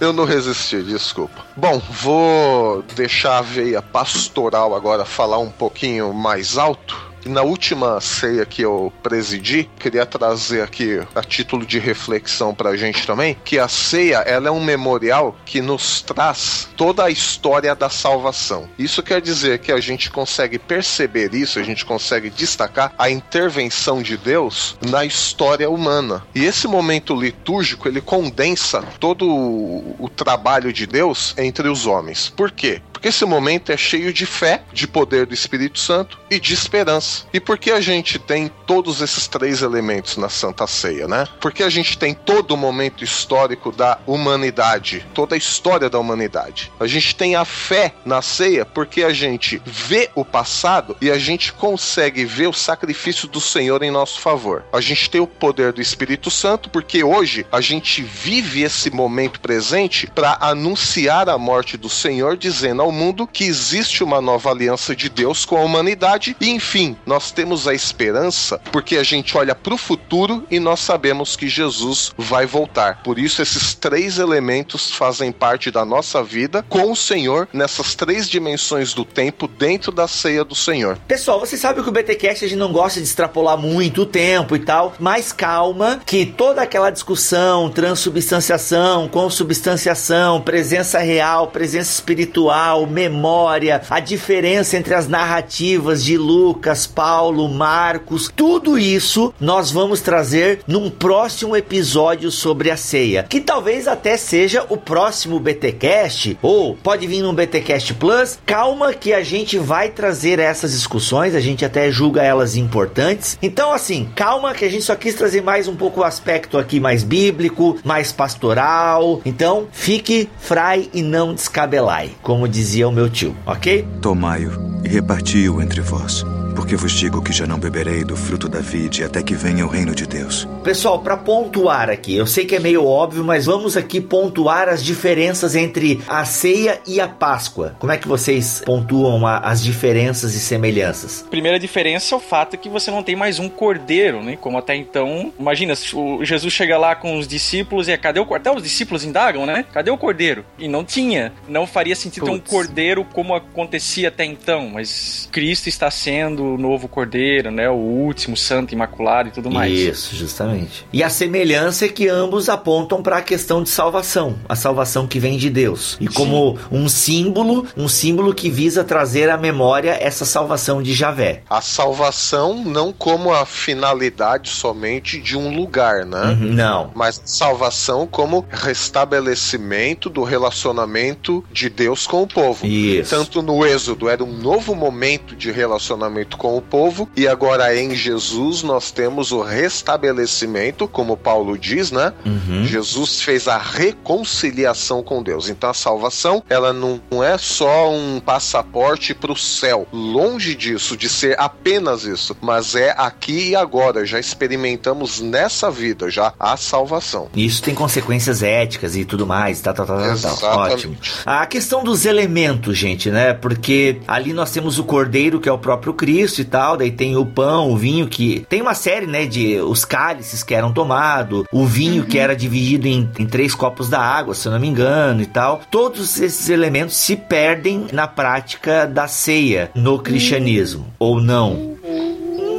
Eu não resisti, desculpa. Bom, vou deixar a veia pastoral agora falar um pouquinho mais alto. Na última ceia que eu presidi, queria trazer aqui a título de reflexão pra gente também, que a ceia ela é um memorial que nos traz toda a história da salvação. Isso quer dizer que a gente consegue perceber isso, a gente consegue destacar a intervenção de Deus na história humana. E esse momento litúrgico, ele condensa todo o trabalho de Deus entre os homens. Por quê? Esse momento é cheio de fé, de poder do Espírito Santo e de esperança. E por que a gente tem todos esses três elementos na Santa Ceia, né? Porque a gente tem todo o momento histórico da humanidade, toda a história da humanidade. A gente tem a fé na ceia porque a gente vê o passado e a gente consegue ver o sacrifício do Senhor em nosso favor. A gente tem o poder do Espírito Santo porque hoje a gente vive esse momento presente para anunciar a morte do Senhor, dizendo ao mundo que existe uma nova aliança de Deus com a humanidade e enfim, nós temos a esperança porque a gente olha para o futuro e nós sabemos que Jesus vai voltar. Por isso esses três elementos fazem parte da nossa vida com o Senhor nessas três dimensões do tempo dentro da ceia do Senhor. Pessoal, você sabe que o BTcast a gente não gosta de extrapolar muito o tempo e tal, mas calma que toda aquela discussão, transubstanciação, consubstanciação, presença real, presença espiritual, memória, a diferença entre as narrativas de Lucas, Paulo, Marcos, tudo isso nós vamos trazer num próximo episódio sobre a ceia, que talvez até seja o próximo BTcast ou pode vir num BTcast Plus. Calma que a gente vai trazer essas discussões, a gente até julga elas importantes. Então assim, calma que a gente só quis trazer mais um pouco o aspecto aqui mais bíblico, mais pastoral. Então, fique frai e não descabelai, como dizia o meu tio, OK? Tomai-o e reparti-o entre vós. Porque vos digo que já não beberei do fruto da vide até que venha o reino de Deus. Pessoal, para pontuar aqui, eu sei que é meio óbvio, mas vamos aqui pontuar as diferenças entre a ceia e a Páscoa. Como é que vocês pontuam a- as diferenças e semelhanças? Primeira diferença é o fato que você não tem mais um cordeiro, né? Como até então. Imagina, se o Jesus chega lá com os discípulos e é, cadê o cordeiro? Até os discípulos indagam, né? Cadê o cordeiro? E não tinha. Não faria sentido ter um cordeiro como acontecia até então, mas Cristo está sendo o novo cordeiro, né? O último, santo, imaculado e tudo mais. Isso, justamente. E a semelhança é que ambos apontam para a questão de salvação, a salvação que vem de Deus. E como um símbolo, um símbolo que visa trazer à memória essa salvação de Javé. A salvação não como a finalidade somente de um lugar, né? Uhum, Não. Mas salvação como restabelecimento do relacionamento de Deus com o povo. Isso. Tanto no Êxodo era um novo momento de relacionamento com o povo, e agora em Jesus nós temos o restabelecimento, como Paulo diz, né? Uhum. Jesus fez a reconciliação com Deus. Então a salvação, ela não não é só um passaporte para o céu. Longe disso, de ser apenas isso. Mas é aqui e agora. Já experimentamos nessa vida já a salvação. Isso tem consequências éticas e tudo mais, tá, tá, tá, tá, tá. Exatamente. Ótimo. A questão dos elementos, gente, né? Porque ali nós temos o cordeiro, que é o próprio Cristo, Cristo e tal, daí tem o pão, o vinho que tem uma série, né, de os cálices que eram tomados, o vinho uhum. que era dividido em, em três copos da água, se eu não me engano e tal. Todos esses elementos se perdem na prática da ceia no cristianismo, uhum. ou não? É.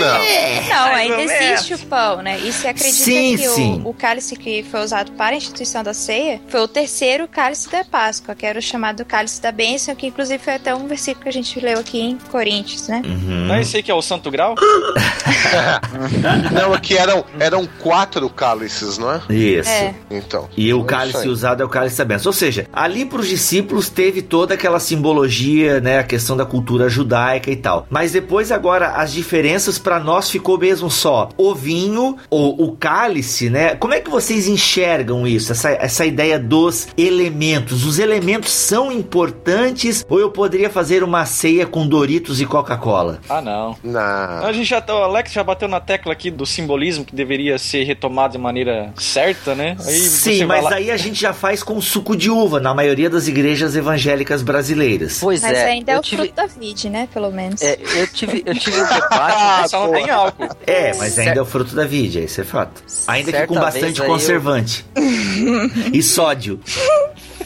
Não. Não, ainda existe o pão, né? E se acredita sim, que sim. O, o, cálice que foi usado para a instituição da ceia foi o terceiro cálice da Páscoa, que era o chamado cálice da bênção, que inclusive foi até um versículo que a gente leu aqui em Coríntios, né? Uhum. Não é esse aí que é o Santo Grau? não, aqui eram, eram quatro cálices, não é? Isso. É. Então. E o cálice usado é o cálice da bênção. Ou seja, ali para os discípulos teve toda aquela simbologia, né? A questão da cultura judaica e tal. Mas depois, agora, as diferenças para nós ficou mesmo só o vinho ou o cálice, né? Como é que vocês enxergam isso? Essa, essa ideia dos elementos. Os elementos são importantes ou eu poderia fazer uma ceia com Doritos e Coca-Cola? Ah, não. Não. A gente já, o Alex já bateu na tecla aqui do simbolismo que deveria ser retomado de maneira certa, né? Aí Sim, mas lá... aí a gente já faz com suco de uva na maioria das igrejas evangélicas brasileiras. Pois mas é. Mas ainda é o tive... fruto da vide, né? Pelo menos. É, eu tive, eu tive um debate. só não tem álcool. É, mas ainda é o fruto da vida, isso é fato. Ainda Certa que com bastante conservante. Eu... e sódio.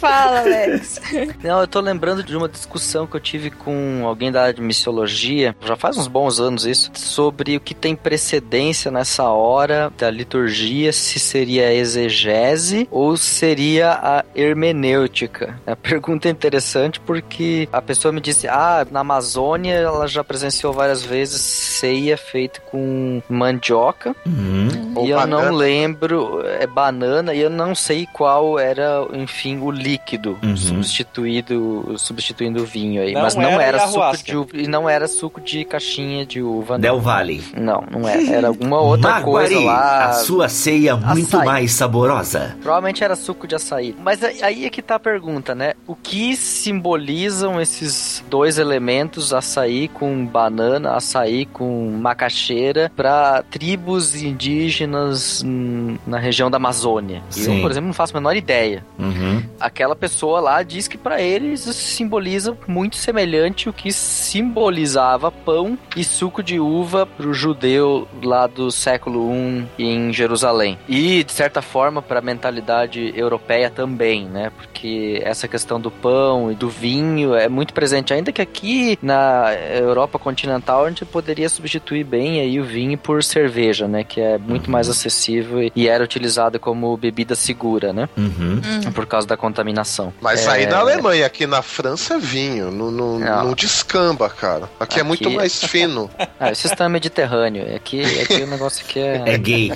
Fala, Alex. Não, eu tô lembrando de uma discussão que eu tive com alguém da área de missiologia, já faz uns bons anos isso, sobre o que tem precedência nessa hora da liturgia, se seria a exegese ou seria a hermenêutica. A pergunta é interessante porque a pessoa me disse: ah, na Amazônia ela já presenciou várias vezes ceia feita com mandioca. Uhum. E eu banana. não lembro, é banana, e eu não sei qual era, enfim, o líquido uhum. substituído, substituindo o vinho aí. Não mas não era, era suco de uva, e não era suco de caixinha de uva. Del Valle. Não, não era. Era alguma outra Maguari, coisa lá. A sua ceia muito açaí. mais saborosa. Provavelmente era suco de açaí. Mas aí é que tá a pergunta, né? O que simbolizam esses dois elementos, açaí com banana, açaí com macaxeira, para tribos indígenas na região da Amazônia? Sim. Eu, por exemplo, não faço a menor ideia. Uhum aquela pessoa lá diz que para eles simboliza muito semelhante o que simbolizava pão e suco de uva para o judeu lá do século I em Jerusalém. E, de certa forma, para a mentalidade europeia também, né? Porque essa questão do pão e do vinho é muito presente, ainda que aqui na Europa continental a gente poderia substituir bem aí o vinho por cerveja, né? Que é muito mais acessível e era utilizada como bebida segura, né? Uhum. Por causa da contaminação contaminação. Mas é... aí na Alemanha, aqui na França é vinho, não, não, não descamba, cara. Aqui, aqui, é muito mais fino. Ah, o sistema é mediterrâneo. Aqui, aqui o negócio aqui é. É gay.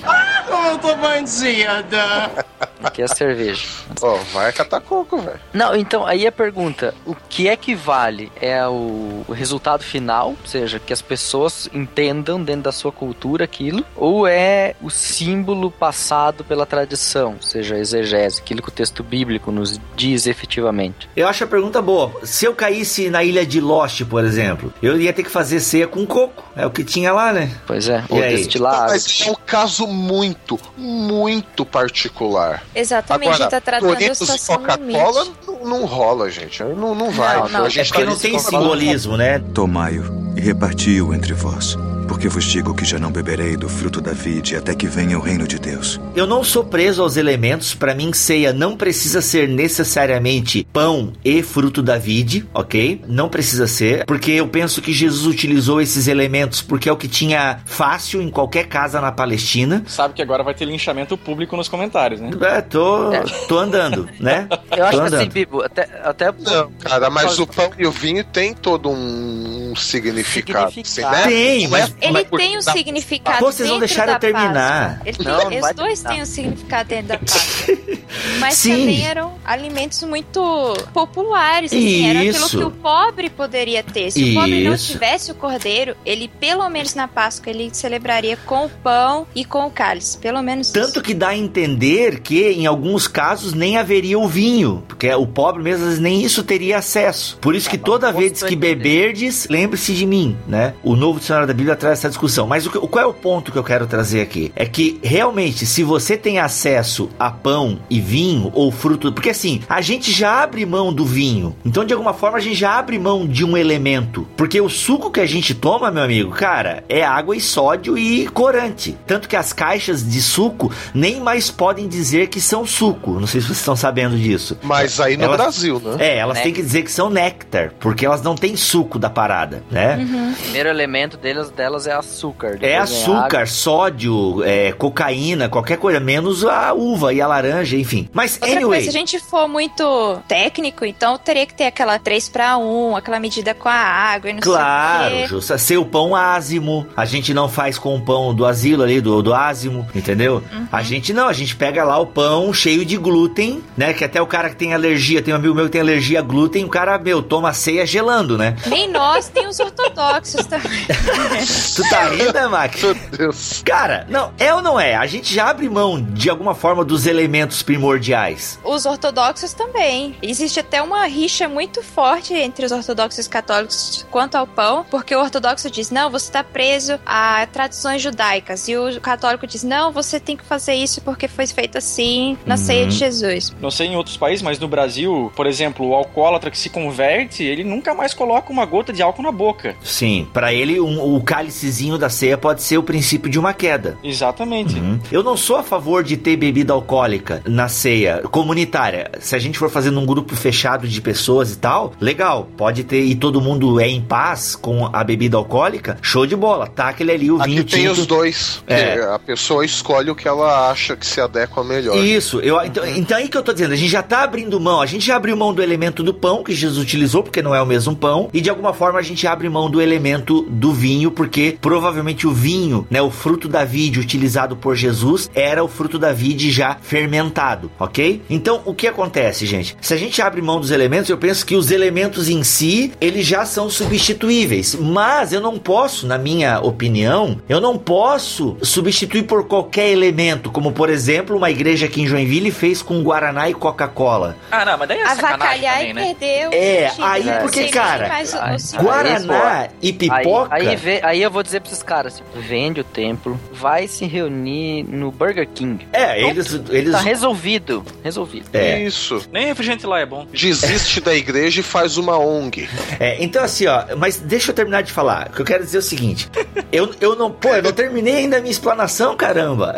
Como eu tô bandida! Aqui é cerveja. Ó, oh, vai catar coco, velho. Não, então, aí a pergunta: o que é que vale? É o, o resultado final, ou seja, que as pessoas entendam dentro da sua cultura aquilo, ou é o símbolo passado pela tradição, ou seja, a exegese, aquilo que o texto bíblico nos diz efetivamente? Eu acho a pergunta boa. Se eu caísse na ilha de Lost, por exemplo, eu ia ter que fazer ceia com coco. É o que tinha lá, né? Pois é, ou destilar. Mas é um caso muito, muito particular. Exatamente, Agora, tá tratando a situação Coca-Cola não, não, rola, gente. Não, não vai. Não, não. é porque tá não tem simbolismo, né? Tomai-o e reparti-o entre vós porque vos digo que já não beberei do fruto da vide até que venha o reino de Deus. Eu não sou preso aos elementos, para mim ceia não precisa ser necessariamente pão e fruto da vide, ok? Não precisa ser, porque eu penso que Jesus utilizou esses elementos porque é o que tinha fácil em qualquer casa na Palestina. Sabe que agora vai ter linchamento público nos comentários, né? É, tô, é. tô andando, né? Eu acho tô que assim, andando. assim, Bibo, até, até... Não, cara, mas o pão e o vinho tem todo um significado. significado. Assim, né? Tem, mas ele mas, tem um significado Vocês não deixaram eu terminar. Ele não, tem, não os dois têm um significado dentro da Páscoa. Mas Sim. também eram alimentos muito populares. Assim, era aquilo que o pobre poderia ter. Se Isso. o pobre não tivesse o cordeiro, ele, pelo menos na Páscoa, ele celebraria com o pão e com o cálice. Pelo menos Tanto isso. que dá a entender que, em alguns casos, nem haveria o vinho. Porque o pobre mesmo, vezes, nem isso teria acesso. Por isso que toda vez que beberdes, lembre-se de mim, né? O novo dicionário da Bíblia traz nessa discussão. Mas o, qual é o ponto que eu quero trazer aqui? É que realmente, se você tem acesso a pão e vinho ou fruto, porque assim, a gente já abre mão do vinho. Então, de alguma forma, a gente já abre mão de um elemento. Porque o suco que a gente toma, meu amigo, cara, é água e sódio e corante. Tanto que as caixas de suco nem mais podem dizer que são suco. Não sei se vocês estão sabendo disso. Mas aí no Elas- Brasil, né? É, elas têm que dizer que são néctar, porque elas não têm suco da parada, né? Uhum. O primeiro elemento delas, delas é açúcar. É açúcar, água. sódio, é, cocaína, qualquer coisa, menos a uva e a laranja, enfim. Mas, Outra anyway, coisa, se a gente for muito técnico, então teria que ter aquela 3 para 1, aquela medida com a água e não claro, sei o quê. justa, ser o pão ázimo, a gente não faz com o pão do asilo ali, do, do ázimo, entendeu? Uhum. A gente não, a gente pega lá o pão cheio de glúten, né, que até o cara que tem alergia, tem um amigo meu que tem alergia a glúten, o cara, meu, toma ceia gelando, né? Nem nós, tem os ortodoxos também. Tu tá rindo, Max? Meu Deus. Cara, não, é ou não é? A gente já abre mão, de alguma forma, dos elementos primordiais. Os ortodoxos também. Existe até uma rixa muito forte entre os ortodoxos e os católicos quanto ao pão, porque o ortodoxo diz: não, você está preso a tradições judaicas, e o católico diz: não, você tem que fazer isso porque foi feito assim na ceia de Jesus. Não sei em outros países, mas no Brasil, por exemplo, o alcoólatra que se converte, ele nunca mais coloca uma gota de álcool na boca. Sim, pra ele um- o cálicezinho da ceia pode ser o princípio de uma queda. Exatamente. Uhum. Eu não sou a favor de ter bebida alcoólica na ceia comunitária. Se a gente for fazer num grupo fechado de pessoas e tal, legal, pode ter e todo mundo é em paz com a bebida alcoólica, show de bola. Tá aquele ali o Aqui vinho tem tinto. os dois. É. A pessoa escolhe o que ela acha que se adequa melhor. Isso, eu, então, então aí que eu tô dizendo, a gente já tá abrindo mão, a gente já abriu mão do elemento do pão que Jesus utilizou, porque não é o mesmo pão, e de alguma forma a gente abre mão do elemento do vinho, porque provavelmente o vinho, né, o fruto da vide utilizado por Jesus, era o fruto da vide já fermentado, ok? Então o que acontece, gente? Se a gente abre mão dos elementos, eu penso que os elementos em si, eles já são substituíveis, mas eu não posso, na minha opinião, eu não posso substituir por qualquer elemento, como por exemplo, uma igreja aqui em Joinville fez com Guaraná e Coca-Cola. Ah, não, mas daí é sacanagem Avacalhar também, e né? perdeu. É, aí né? porque, cara, o aí-. Guaraná e Aí, pipoca. aí, vê- aí eu vou dizer pra esses caras, assim, vende o templo, vai se reunir no Burger King. É, eles, eles Tá resolvido, resolvido. É. Isso. Nem refrigerante lá é bom. Desiste da igreja e faz uma ONG. É, então assim, ó, mas deixa eu terminar de falar. O que eu quero dizer é o seguinte: eu, eu não, pô, eu não terminei ainda a minha explanação, caramba.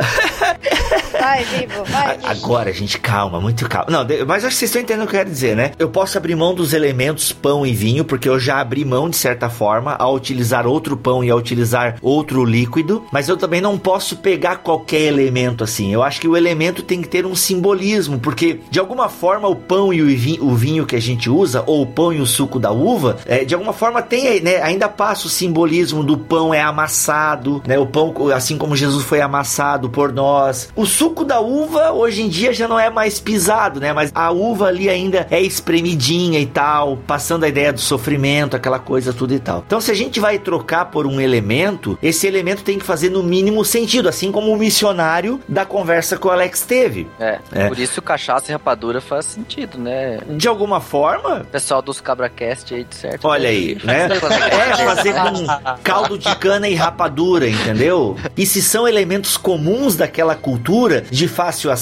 Vai, Vivo, vai. Agora, gente, calma, muito calma. Não, mas acho que vocês estão entendendo o que eu quero dizer, né? Eu posso abrir mão dos elementos pão e vinho, porque eu já abri mão, de certa forma, a utilizar outro pão e a utilizar outro líquido, mas eu também não posso pegar qualquer elemento assim. Eu acho que o elemento tem que ter um simbolismo, porque de alguma forma o pão e o vinho, o vinho que a gente usa, ou o pão e o suco da uva, é, de alguma forma tem, né? Ainda passa o simbolismo do pão é amassado, né? O pão, assim como Jesus foi amassado por nós. O suco da uva, hoje em dia, já não é mais pisado, né? Mas a uva ali ainda é espremidinha e tal, passando a ideia do sofrimento, aquela coisa tudo e tal. Então, se a gente vai trocar por um elemento, esse elemento tem que fazer no mínimo sentido, assim como o missionário da conversa que o Alex teve. É, É. por isso cachaça e rapadura faz sentido, né? De alguma forma, pessoal dos CabraCast aí, de certo. Olha aí, né? É fazer com caldo de cana e rapadura, entendeu? E se são elementos comuns daquela cultura de fácil acesso,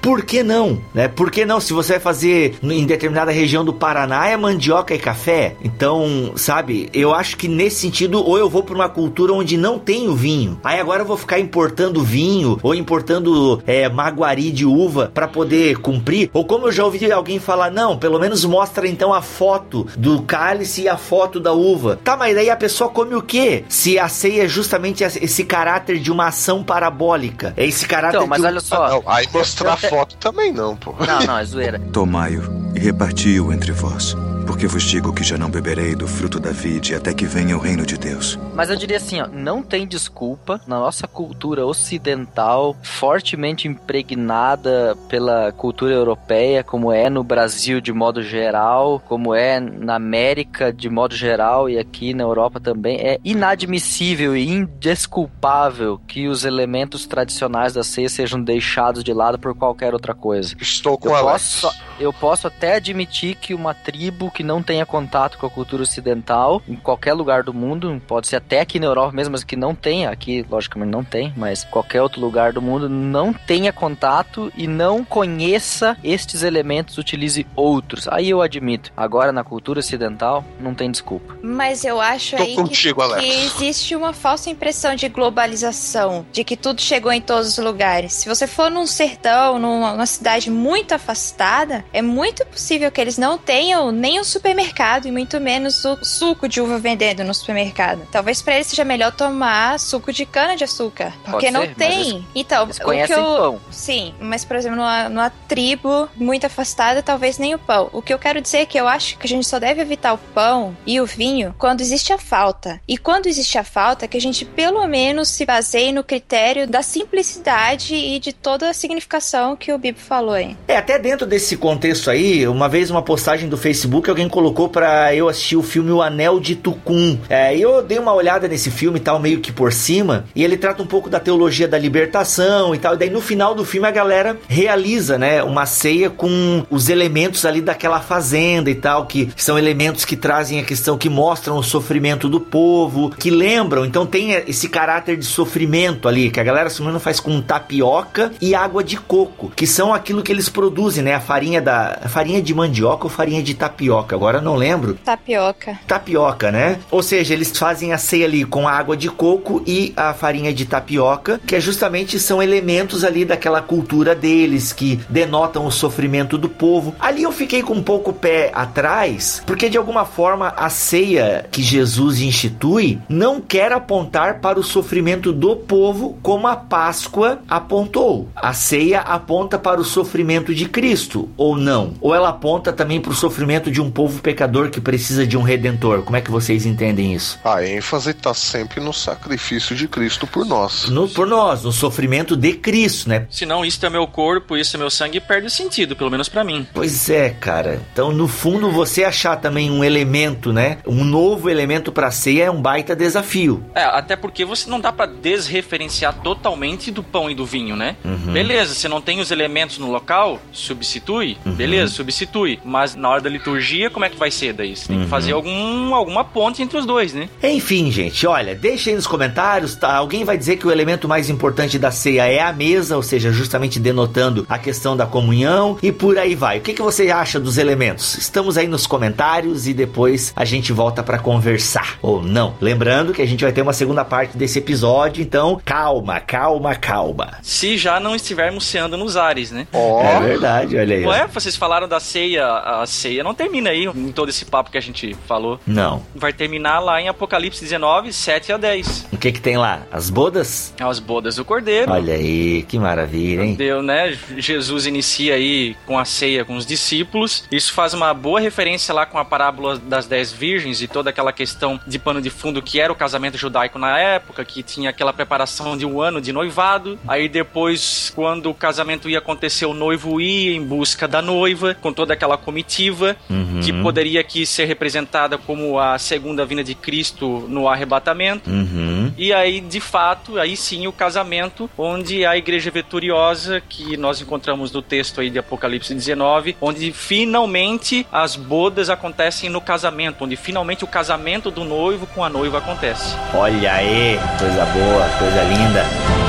por que não? Né? Por que não? Se você vai fazer em determinada região do Paraná é mandioca e café. Então, sabe, eu acho que nesse sentido, ou eu vou para uma cultura onde não tem o vinho. Aí agora eu vou ficar importando vinho ou importando é, maguari de uva para poder cumprir. Ou como eu já ouvi alguém falar, não, pelo menos mostra então a foto do cálice e a foto da uva. Tá, mas daí a pessoa come o quê? Se a ceia é justamente esse caráter de uma ação parabólica. É esse caráter Então, mas de um- olha só. Não, aí mostrar foto também não, pô. Não, não, é zoeira. Tomai-o e reparti-o entre vós, porque vos digo que já não beberei do fruto da vide até que venha o reino de Deus. Mas eu diria assim, ó, não tem desculpa na nossa cultura ocidental, fortemente impregnada pela cultura europeia, como é no Brasil de modo geral, como é na América de modo geral e aqui na Europa também, é inadmissível e indesculpável que os elementos tradicionais da ceia sejam deixados de lado por qualquer outra coisa. Estou com Eu Alex. posso, eu posso até admitir que uma tribo que não tenha contato com a cultura ocidental, em qualquer lugar do mundo, pode ser até aqui na Europa mesmo, mas que não tenha, aqui logicamente não tem, mas qualquer outro lugar do mundo não tenha contato e não conheça estes elementos, utilize outros. Aí eu admito. Agora na cultura ocidental não tem desculpa. Mas eu acho Tô aí contigo, que, que existe uma falsa impressão de globalização, de que tudo chegou em todos os lugares. Se você for num sertão, numa, numa cidade muito afastada, é muito possível que eles não tenham nem um supermercado e muito menos o suco de uva vendendo no supermercado. Talvez pra eles seja melhor tomar suco de cana de açúcar, porque Pode não ser, mas tem. eles- então, Eles o que eu pão. Sim, mas por exemplo, numa, numa tribo muito afastada, talvez nem o pão. O que eu quero dizer é que eu acho que a gente só deve evitar o pão e o vinho quando existe a falta. E quando existe a falta, que a gente pelo menos se baseie no critério da simplicidade e de toda a significação que o Bibo falou aí. É, até dentro desse contexto aí, uma vez uma postagem do Facebook, alguém colocou pra eu assistir o filme O Anel de Tucum. É, e eu dei uma olhada nesse filme tal, meio que por cima, e ele trata um pouco da teologia da libertação e tal, e daí no final do filme a galera realiza, né, uma ceia com os elementos ali daquela fazenda e tal, que são elementos que trazem a questão, que mostram o sofrimento do povo, que lembram, então tem esse caráter de sofrimento ali, que a galera engano, faz com tapioca e água de coco, que são aquilo que eles produzem, né, a farinha da a farinha de mandioca ou farinha de tapioca, agora eu não lembro, Tapioca. tapioca, né? Ou seja, eles fazem a ceia ali com a água de coco e a farinha de tapioca, que é justamente são elementos ali daquela cultura deles que denotam o sofrimento do povo. Ali eu fiquei com um pouco o pé atrás, porque de alguma forma a ceia que Jesus institui não quer apontar para o sofrimento do povo como a Páscoa apontou. A ceia aponta para o sofrimento de Cristo, ou não? Ou ela aponta também para o sofrimento de um povo pecador que precisa de um redentor? Como é que vocês entendem isso? A ênfase tá sempre no sacrifício de Cristo por nós. No, por nós, no sofrimento de Cristo, né? Se não, isso é meu corpo, isso é meu sangue, perde o sentido, pelo menos pra mim. Pois é, cara. Então, no fundo, você achar também um elemento, né? Um novo elemento pra ceia é um baita desafio. É, até porque você não dá pra desreferenciar totalmente do pão e do vinho, né? Beleza, você não tem os elementos no local, substitui. Beleza, substitui. Mas na hora da liturgia, como é que vai ser daí? Você tem que fazer algum, alguma ponte entre os dois, né? Enfim, gente, olha, deixa aí nos comentários, tá? Alguém vai dizer que o elemento mais importante da ceia é a mesa, ou seja, justamente denotando a questão da comunhão e por aí vai. O que, que você acha dos elementos? Estamos aí nos comentários e depois a gente volta pra conversar, ou não. Lembrando que a gente vai ter uma segunda parte desse episódio, então calma, calma, calma. Se já não estivermos ceando nos ares, né? Ó, É verdade, olha aí. Ué, vocês falaram da ceia, a ceia não termina aí em todo esse papo que a gente falou. Não. Vai terminar lá em Apocalipse 19, 7 a 10. O que que tem lá? As bodas? As bodas do cordeiro. Olha aí, que maravilha, hein? Deu, né? Jesus inicia aí com a ceia com os discípulos. Isso faz uma boa referência lá com a parábola das dez virgens e toda aquela questão de pano de fundo que era o casamento judaico na época, que tinha aquela preparação de um ano de noivado. Aí depois, quando o casamento ia acontecer, o noivo ia em busca da noiva, com toda aquela comitiva, Uhum. Que poderia aqui ser representada como a segunda vinda de Cristo no arrebatamento. Uhum. E aí, de fato, aí sim o casamento, onde a igreja vitoriosa, que nós encontramos no texto aí de Apocalipse 19, onde finalmente as bodas acontecem no casamento, onde finalmente o casamento do noivo com a noiva acontece. Olha aí, coisa boa, coisa linda.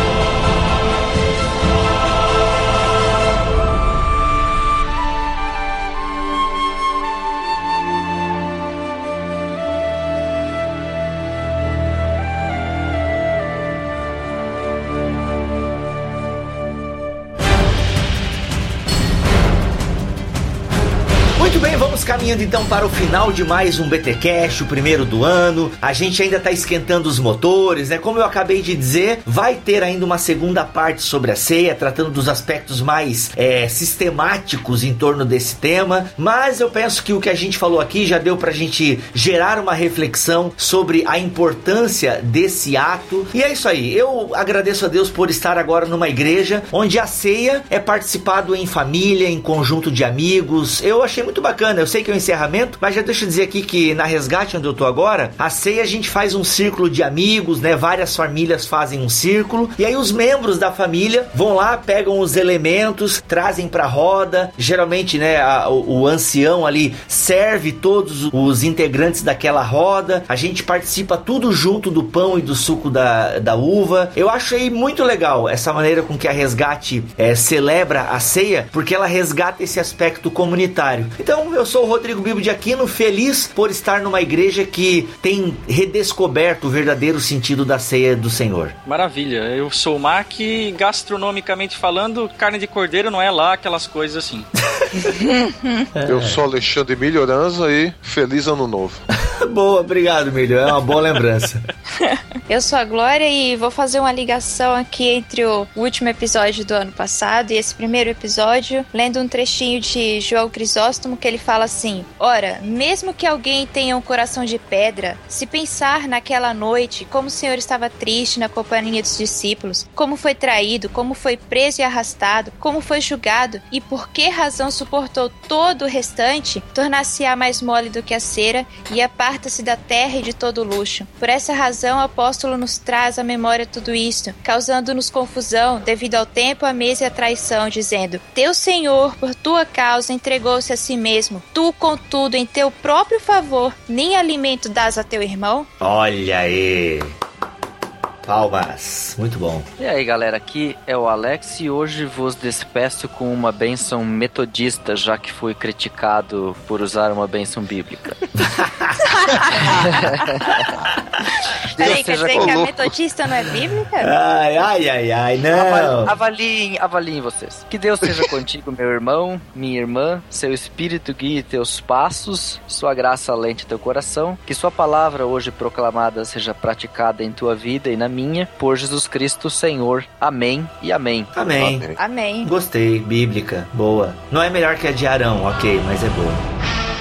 Caminhando então para o final de mais um BT Cash, o primeiro do ano. A gente ainda tá esquentando os motores, né? Como eu acabei de dizer, vai ter ainda uma segunda parte sobre a ceia, tratando dos aspectos mais é, sistemáticos em torno desse tema. Mas eu penso que o que a gente falou aqui já deu pra gente gerar uma reflexão sobre a importância desse ato. E é isso aí. Eu agradeço a Deus por estar agora numa igreja onde a ceia é participado em família, em conjunto de amigos. Eu achei muito bacana. Eu sei que um encerramento, mas já deixa eu dizer aqui que na resgate onde eu tô agora, a ceia a gente faz um círculo de amigos, né? Várias famílias fazem um círculo e aí os membros da família vão lá, pegam os elementos, trazem pra roda. Geralmente, né, a, o, o ancião ali serve todos os integrantes daquela roda. A gente participa tudo junto do pão e do suco da, da uva. Eu achei muito legal essa maneira com que a resgate é, celebra a ceia, porque ela resgata esse aspecto comunitário. Então, eu sou o Rodrigo Bibo de Aquino, feliz por estar numa igreja que tem redescoberto o verdadeiro sentido da ceia do Senhor. Maravilha. Eu sou o Mac e gastronomicamente falando, carne de cordeiro não é lá aquelas coisas assim. Eu sou Alexandre Melhoranza e feliz ano novo. Boa, obrigado, Milho. É uma boa lembrança. Eu sou a Glória e vou fazer uma ligação aqui entre o último episódio do ano passado e esse primeiro episódio, lendo um trechinho de João Crisóstomo que ele fala assim: Ora, mesmo que alguém tenha um coração de pedra, se pensar naquela noite como o Senhor estava triste na companhia dos discípulos, como foi traído, como foi preso e arrastado, como foi julgado e por que razão suportou todo o restante, tornar-se-á mais mole do que a cera e aparta-se da terra e de todo luxo. Por essa razão, o apóstolo nos traz à memória tudo isto, causando-nos confusão devido ao tempo, a mesa e a traição, dizendo: Teu Senhor, por tua causa, entregou-se a si mesmo. Tu, contudo, em teu próprio favor, nem alimento dás a teu irmão? Olha aí. Palmas. Muito bom. E aí, galera, aqui é o Alex e hoje vos despeço com uma bênção metodista, já que fui criticado por usar uma bênção bíblica. Peraí, quer dizer que a metodista não é bíblica? Ai, ai, ai, ai, não. Avaliem, avaliem vocês. Que Deus seja contigo, meu irmão, minha irmã, seu espírito guie teus passos, sua graça alente teu coração, que sua palavra hoje proclamada seja praticada em tua vida e na minha, por Jesus Cristo, Senhor. Amém e amém. Amém. Amém. Gostei, bíblica, boa. Não é melhor que a de Arão, ok, mas é boa.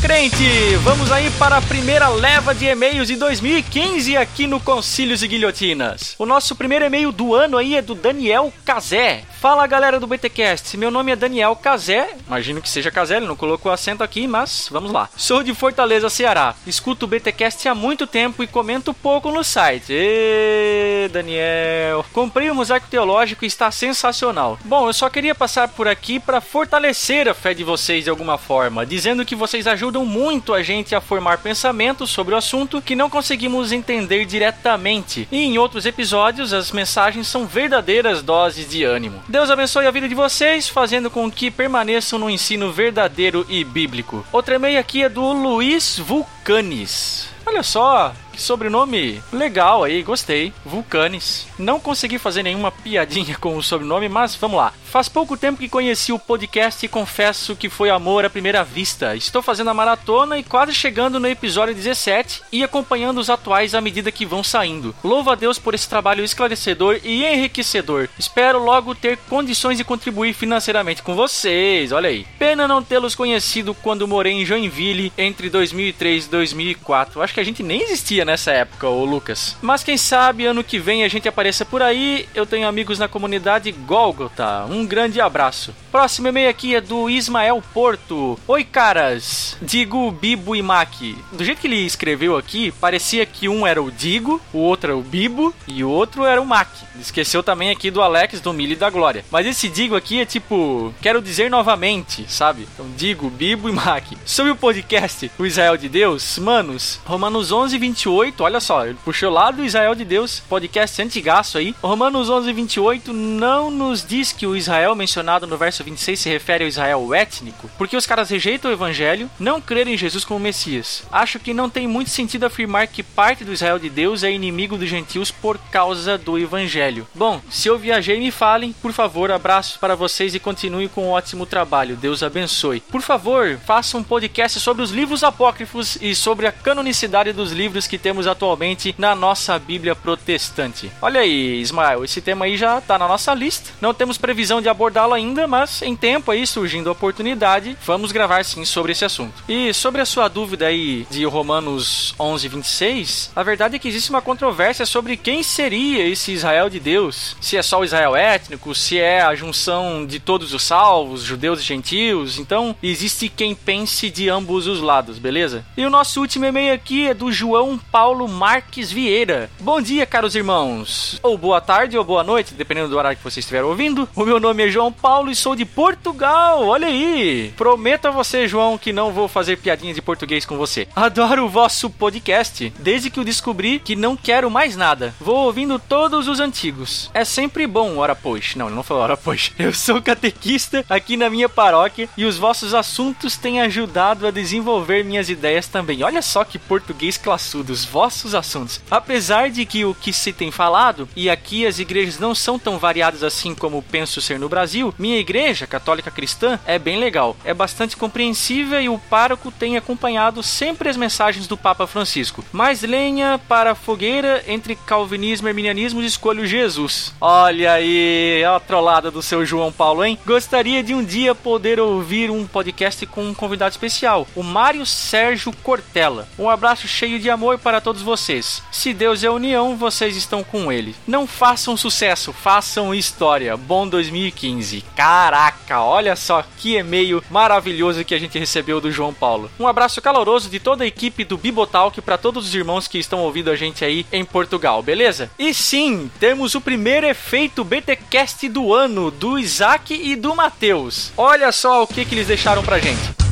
Crente! Vamos aí para a primeira leva de e-mails de 2015 aqui no Concílios e Guilhotinas. O nosso primeiro e-mail do ano aí é do Daniel Cazé. Fala galera do BTcast, meu nome é Daniel Cazé, imagino que seja Cazé, ele não colocou acento aqui, mas vamos lá. Sou de Fortaleza, Ceará. Escuto o BTcast há muito tempo e comento pouco no site. Ê, Daniel. Comprei o Mosaico Teológico e está sensacional. Bom, eu só queria passar por aqui para fortalecer a fé de vocês de alguma forma, dizendo que vocês ajudam muito a gente a formar pensamentos sobre o assunto que não conseguimos entender diretamente. E em outros episódios, as mensagens são verdadeiras doses de ânimo. Deus abençoe a vida de vocês, fazendo com que permaneçam no ensino verdadeiro e bíblico. Outra e-mail aqui é do Luiz Vulcanes. Olha só, sobrenome legal aí, gostei. Vulcanes. Não consegui fazer nenhuma piadinha com o sobrenome, mas vamos lá. Faz pouco tempo que conheci o podcast e confesso que foi amor à primeira vista. Estou fazendo a maratona e quase chegando no episódio 17 e acompanhando os atuais à medida que vão saindo. Louvo a Deus por esse trabalho esclarecedor e enriquecedor. Espero logo ter condições de contribuir financeiramente com vocês. Olha aí. Pena não tê-los conhecido quando morei em Joinville entre 2003 e 2004. Acho que a gente nem existia nessa época, o Lucas. Mas quem sabe ano que vem a gente apareça por aí. Eu tenho amigos na comunidade Golgota. Um grande abraço. Próximo e-mail aqui é do Ismael Porto. Oi, caras. Digo, Bibo e Mac. Do jeito que ele escreveu aqui, parecia que um era o Digo, o outro era o Bibo e o outro era o Mac. Esqueceu também aqui do Alex, do Milho e da Glória. Mas esse Digo aqui é tipo, quero dizer novamente, sabe? Então, Digo, Bibo e Mac. Sobre o podcast, o Israel de Deus, manos, Romanos 11, 28, olha só, ele puxou lá do Israel de Deus, podcast antigaço aí. Romanos 11, 28 não nos diz que o Israel mencionado no verso 26 se refere ao Israel étnico, porque os caras rejeitam o evangelho, não creram em Jesus como Messias. Acho que não tem muito sentido afirmar que parte do Israel de Deus é inimigo dos gentios por causa do evangelho. Bom, se eu viajei, me falem, por favor, abraços para vocês e continue com um ótimo trabalho. Deus abençoe. Por favor, faça um podcast sobre os livros apócrifos e sobre a canonicidade dos livros que temos atualmente na nossa Bíblia protestante. Olha aí, Ismael, esse tema aí já tá na nossa lista. Não temos previsão de abordá-lo ainda, mas em tempo aí, surgindo a oportunidade, vamos gravar sim sobre esse assunto. E sobre a sua dúvida aí de Romanos 11, 26, a verdade é que existe uma controvérsia sobre quem seria esse Israel de Deus. Se é só o Israel étnico, se é a junção de todos os salvos, judeus e gentios. Então, existe quem pense de ambos os lados, beleza? E o nosso último e-mail aqui é do João Paulo Marques Vieira. Bom dia, caros irmãos. Ou boa tarde ou boa noite, dependendo do horário que você estiver ouvindo. O meu nome é João Paulo e sou de Portugal. Olha aí. Prometo a você, João, que não vou fazer piadinha de português com você. Adoro o vosso podcast, desde que eu descobri que não quero mais nada. Vou ouvindo todos os antigos. É sempre bom, ora pois. Não, ele não falou ora pois. Eu sou catequista aqui na minha paróquia e os vossos assuntos têm ajudado a desenvolver minhas ideias também. Olha só que português classudo, os vossos assuntos. Apesar de que o que se tem falado, e aqui as igrejas não são tão variadas assim como penso ser no Brasil, minha igreja, católica cristã, é bem legal. É bastante compreensível e o pároco tem acompanhado sempre as mensagens do Papa Francisco. Mais lenha para a fogueira entre calvinismo e arminianismo, escolho Jesus. Olha aí, a trollada do seu João Paulo, hein? Gostaria de um dia poder ouvir um podcast com um convidado especial, o Mário Sérgio Cortella. Um abraço cheio de amor para todos vocês. Se Deus é união, vocês estão com ele. Não façam sucesso, façam história. Bom 2015. Caraca, olha só que e-mail maravilhoso que a gente recebeu do João Paulo. Um abraço caloroso de toda a equipe do Bibotalk para todos os irmãos que estão ouvindo a gente aí em Portugal, beleza? E sim, temos o primeiro efeito BTcast do ano do Isaac e do Matheus. Olha só o que que eles deixaram pra gente.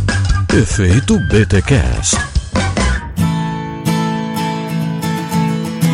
Efeito BTcast.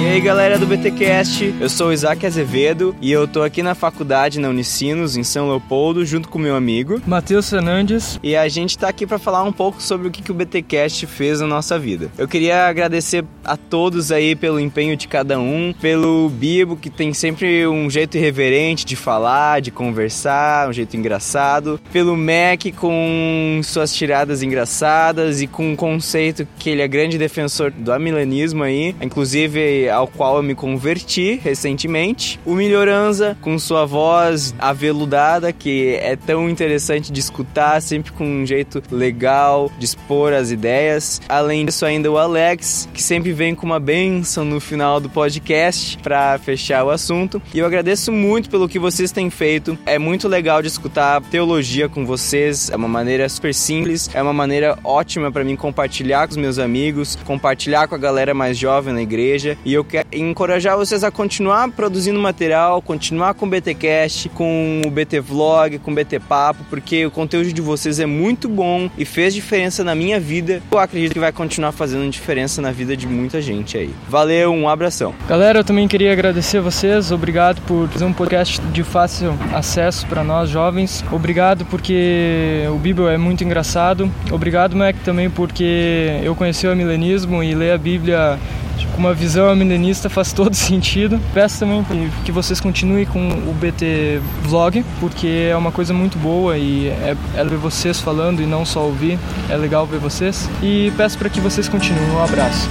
E aí galera do BTcast, eu sou o Isaac Azevedo e eu tô aqui na faculdade na Unicinos, em São Leopoldo, junto com meu amigo Matheus Fernandes. E a gente tá aqui para falar um pouco sobre o que, que o BTcast fez na nossa vida. Eu queria agradecer a todos aí pelo empenho de cada um, pelo Bibo, que tem sempre um jeito irreverente de falar, de conversar, um jeito engraçado, pelo Mac com suas tiradas engraçadas e com um conceito que ele é grande defensor do amilanismo aí, inclusive ao qual eu me converti recentemente. O Melhoranza, com sua voz aveludada, que é tão interessante de escutar, sempre com um jeito legal de expor as ideias. Além disso, ainda o Alex, que sempre vem com uma benção no final do podcast para fechar o assunto. E eu agradeço muito pelo que vocês têm feito. É muito legal de escutar teologia com vocês. É uma maneira super simples, é uma maneira ótima para mim compartilhar com os meus amigos, compartilhar com a galera mais jovem na igreja. E eu quero encorajar vocês a continuar produzindo material, continuar com o BTcast, com o BT Vlog, com o BT Papo, porque o conteúdo de vocês é muito bom e fez diferença na minha vida. Eu acredito que vai continuar fazendo diferença na vida de muita gente aí. Valeu, um abração. Galera, eu também queria agradecer vocês. Obrigado por fazer um podcast de fácil acesso para nós jovens. Obrigado porque o Bíblia é muito engraçado. Obrigado, Mac, também porque eu conheci o milenismo e ler a Bíblia com uma visão milenista faz todo sentido. Peço também que vocês continuem com o BT Vlog, porque é uma coisa muito boa e é, é ver vocês falando e não só ouvir. É legal ver vocês. E peço para que vocês continuem. Um abraço.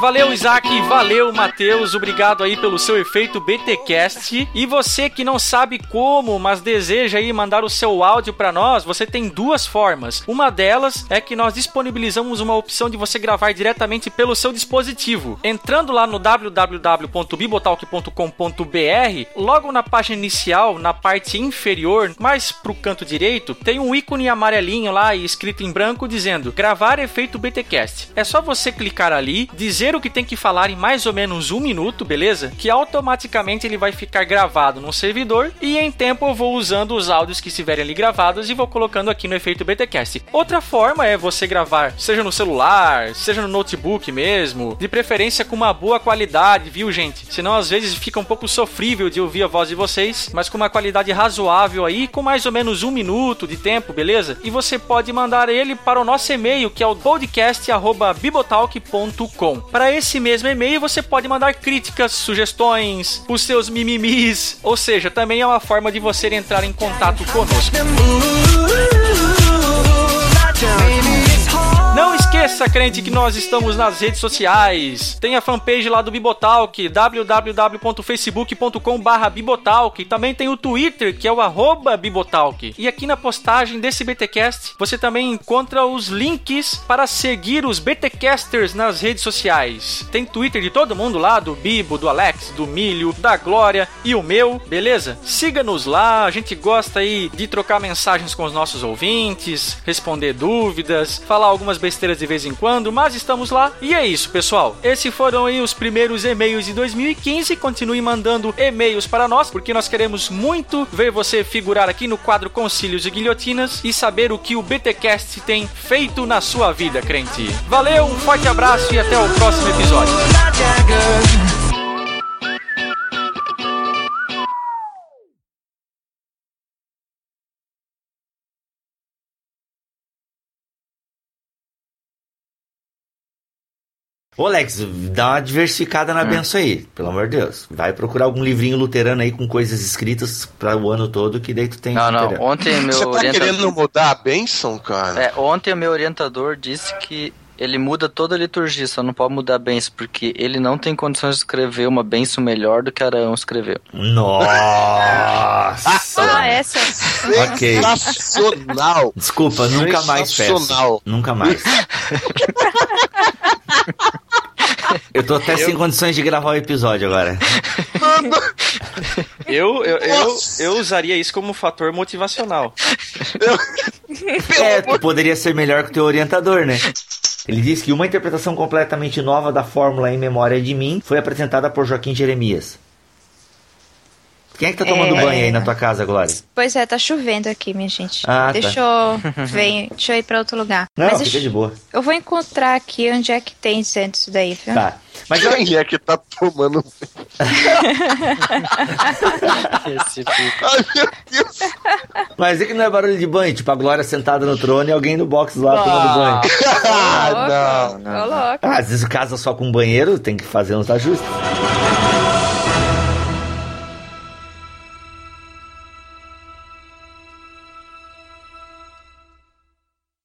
Valeu, Isaac, valeu, Matheus, obrigado aí pelo seu efeito BTcast. E você que não sabe como, mas deseja aí mandar o seu áudio para nós, você tem duas formas. Uma delas é que nós disponibilizamos uma opção de você gravar diretamente pelo seu dispositivo. Entrando lá no www.bibotalk.com.br, logo na página inicial, na parte inferior, mais pro canto direito, tem um ícone amarelinho lá e escrito em branco dizendo gravar efeito BTcast. É só você clicar ali, dizer o que tem que falar em mais ou menos um minuto, beleza? Que automaticamente ele vai ficar gravado no servidor e em tempo eu vou usando os áudios que estiverem ali gravados e vou colocando aqui no efeito BTcast. Outra forma é você gravar, seja no celular, seja no notebook mesmo, de preferência com uma boa qualidade, viu, gente? Senão às vezes fica um pouco sofrível de ouvir a voz de vocês, mas com uma qualidade razoável aí, com mais ou menos um minuto de tempo, beleza? E você pode mandar ele para o nosso e-mail, que é o podcast@bibotalk.com. Para esse mesmo e-mail você pode mandar críticas, sugestões, os seus mimimis, ou seja, também é uma forma de você entrar em contato conosco crente, que nós estamos nas redes sociais. Tem a fanpage lá do Bibotalk, www.facebook.com Bibotalk. Também tem o Twitter, que é o arroba Bibotalk. E aqui na postagem desse BTcast, você também encontra os links para seguir os BTcasters nas redes sociais. Tem Twitter de todo mundo lá, do Bibo, do Alex, do Milho, da Glória e o meu, beleza? Siga-nos lá, a gente gosta aí de trocar mensagens com os nossos ouvintes, responder dúvidas, falar algumas besteiras de vez em quando, mas estamos lá. E é isso, pessoal. Esses foram aí os primeiros e-mails de 2015. Continue mandando e-mails para nós, porque nós queremos muito ver você figurar aqui no quadro Concílios e Guilhotinas e saber o que o BTcast tem feito na sua vida, crente. Valeu, um forte abraço e até o próximo episódio. Ô Alex, dá uma diversificada na benção aí, pelo amor de Deus. Vai procurar algum livrinho luterano aí com coisas escritas para o ano todo, que daí tu tem. Não, não. luterano. Ontem meu Você tá orientador. querendo mudar a bênção, cara? É, ontem o meu orientador disse que ele muda toda a liturgia, só não pode mudar a benção, porque ele não tem condições de escrever uma benção melhor do que Arão escreveu. Nossa! Ah, essa. ok. Sensacional! Desculpa, nunca mais peço. Sensacional. Nunca mais. Eu tô até sem condições de gravar o episódio agora. Eu, eu, eu, eu usaria isso como fator motivacional. É, tu poderia ser melhor que o teu orientador, né? Ele diz que uma interpretação completamente nova da fórmula em memória de mim foi apresentada por Joaquim Jeremias. Quem é que tá tomando É. banho aí na tua casa, Glória? Pois é, tá chovendo aqui, minha gente. Ah, deixa tá. eu. Vem, deixa eu ir pra outro lugar. Não, Mas fica deixa- de boa. eu vou encontrar aqui onde é que tem sendo isso daí, viu? Tá. Mas eu- Quem é que tá tomando. Esse Ai, meu Deus! Mas é que não é barulho de banho, tipo a Glória sentada no trono e alguém no box lá tomando banho. Ah, não. Coloca. Ah, às vezes casa só com banheiro, tem que fazer uns ajustes.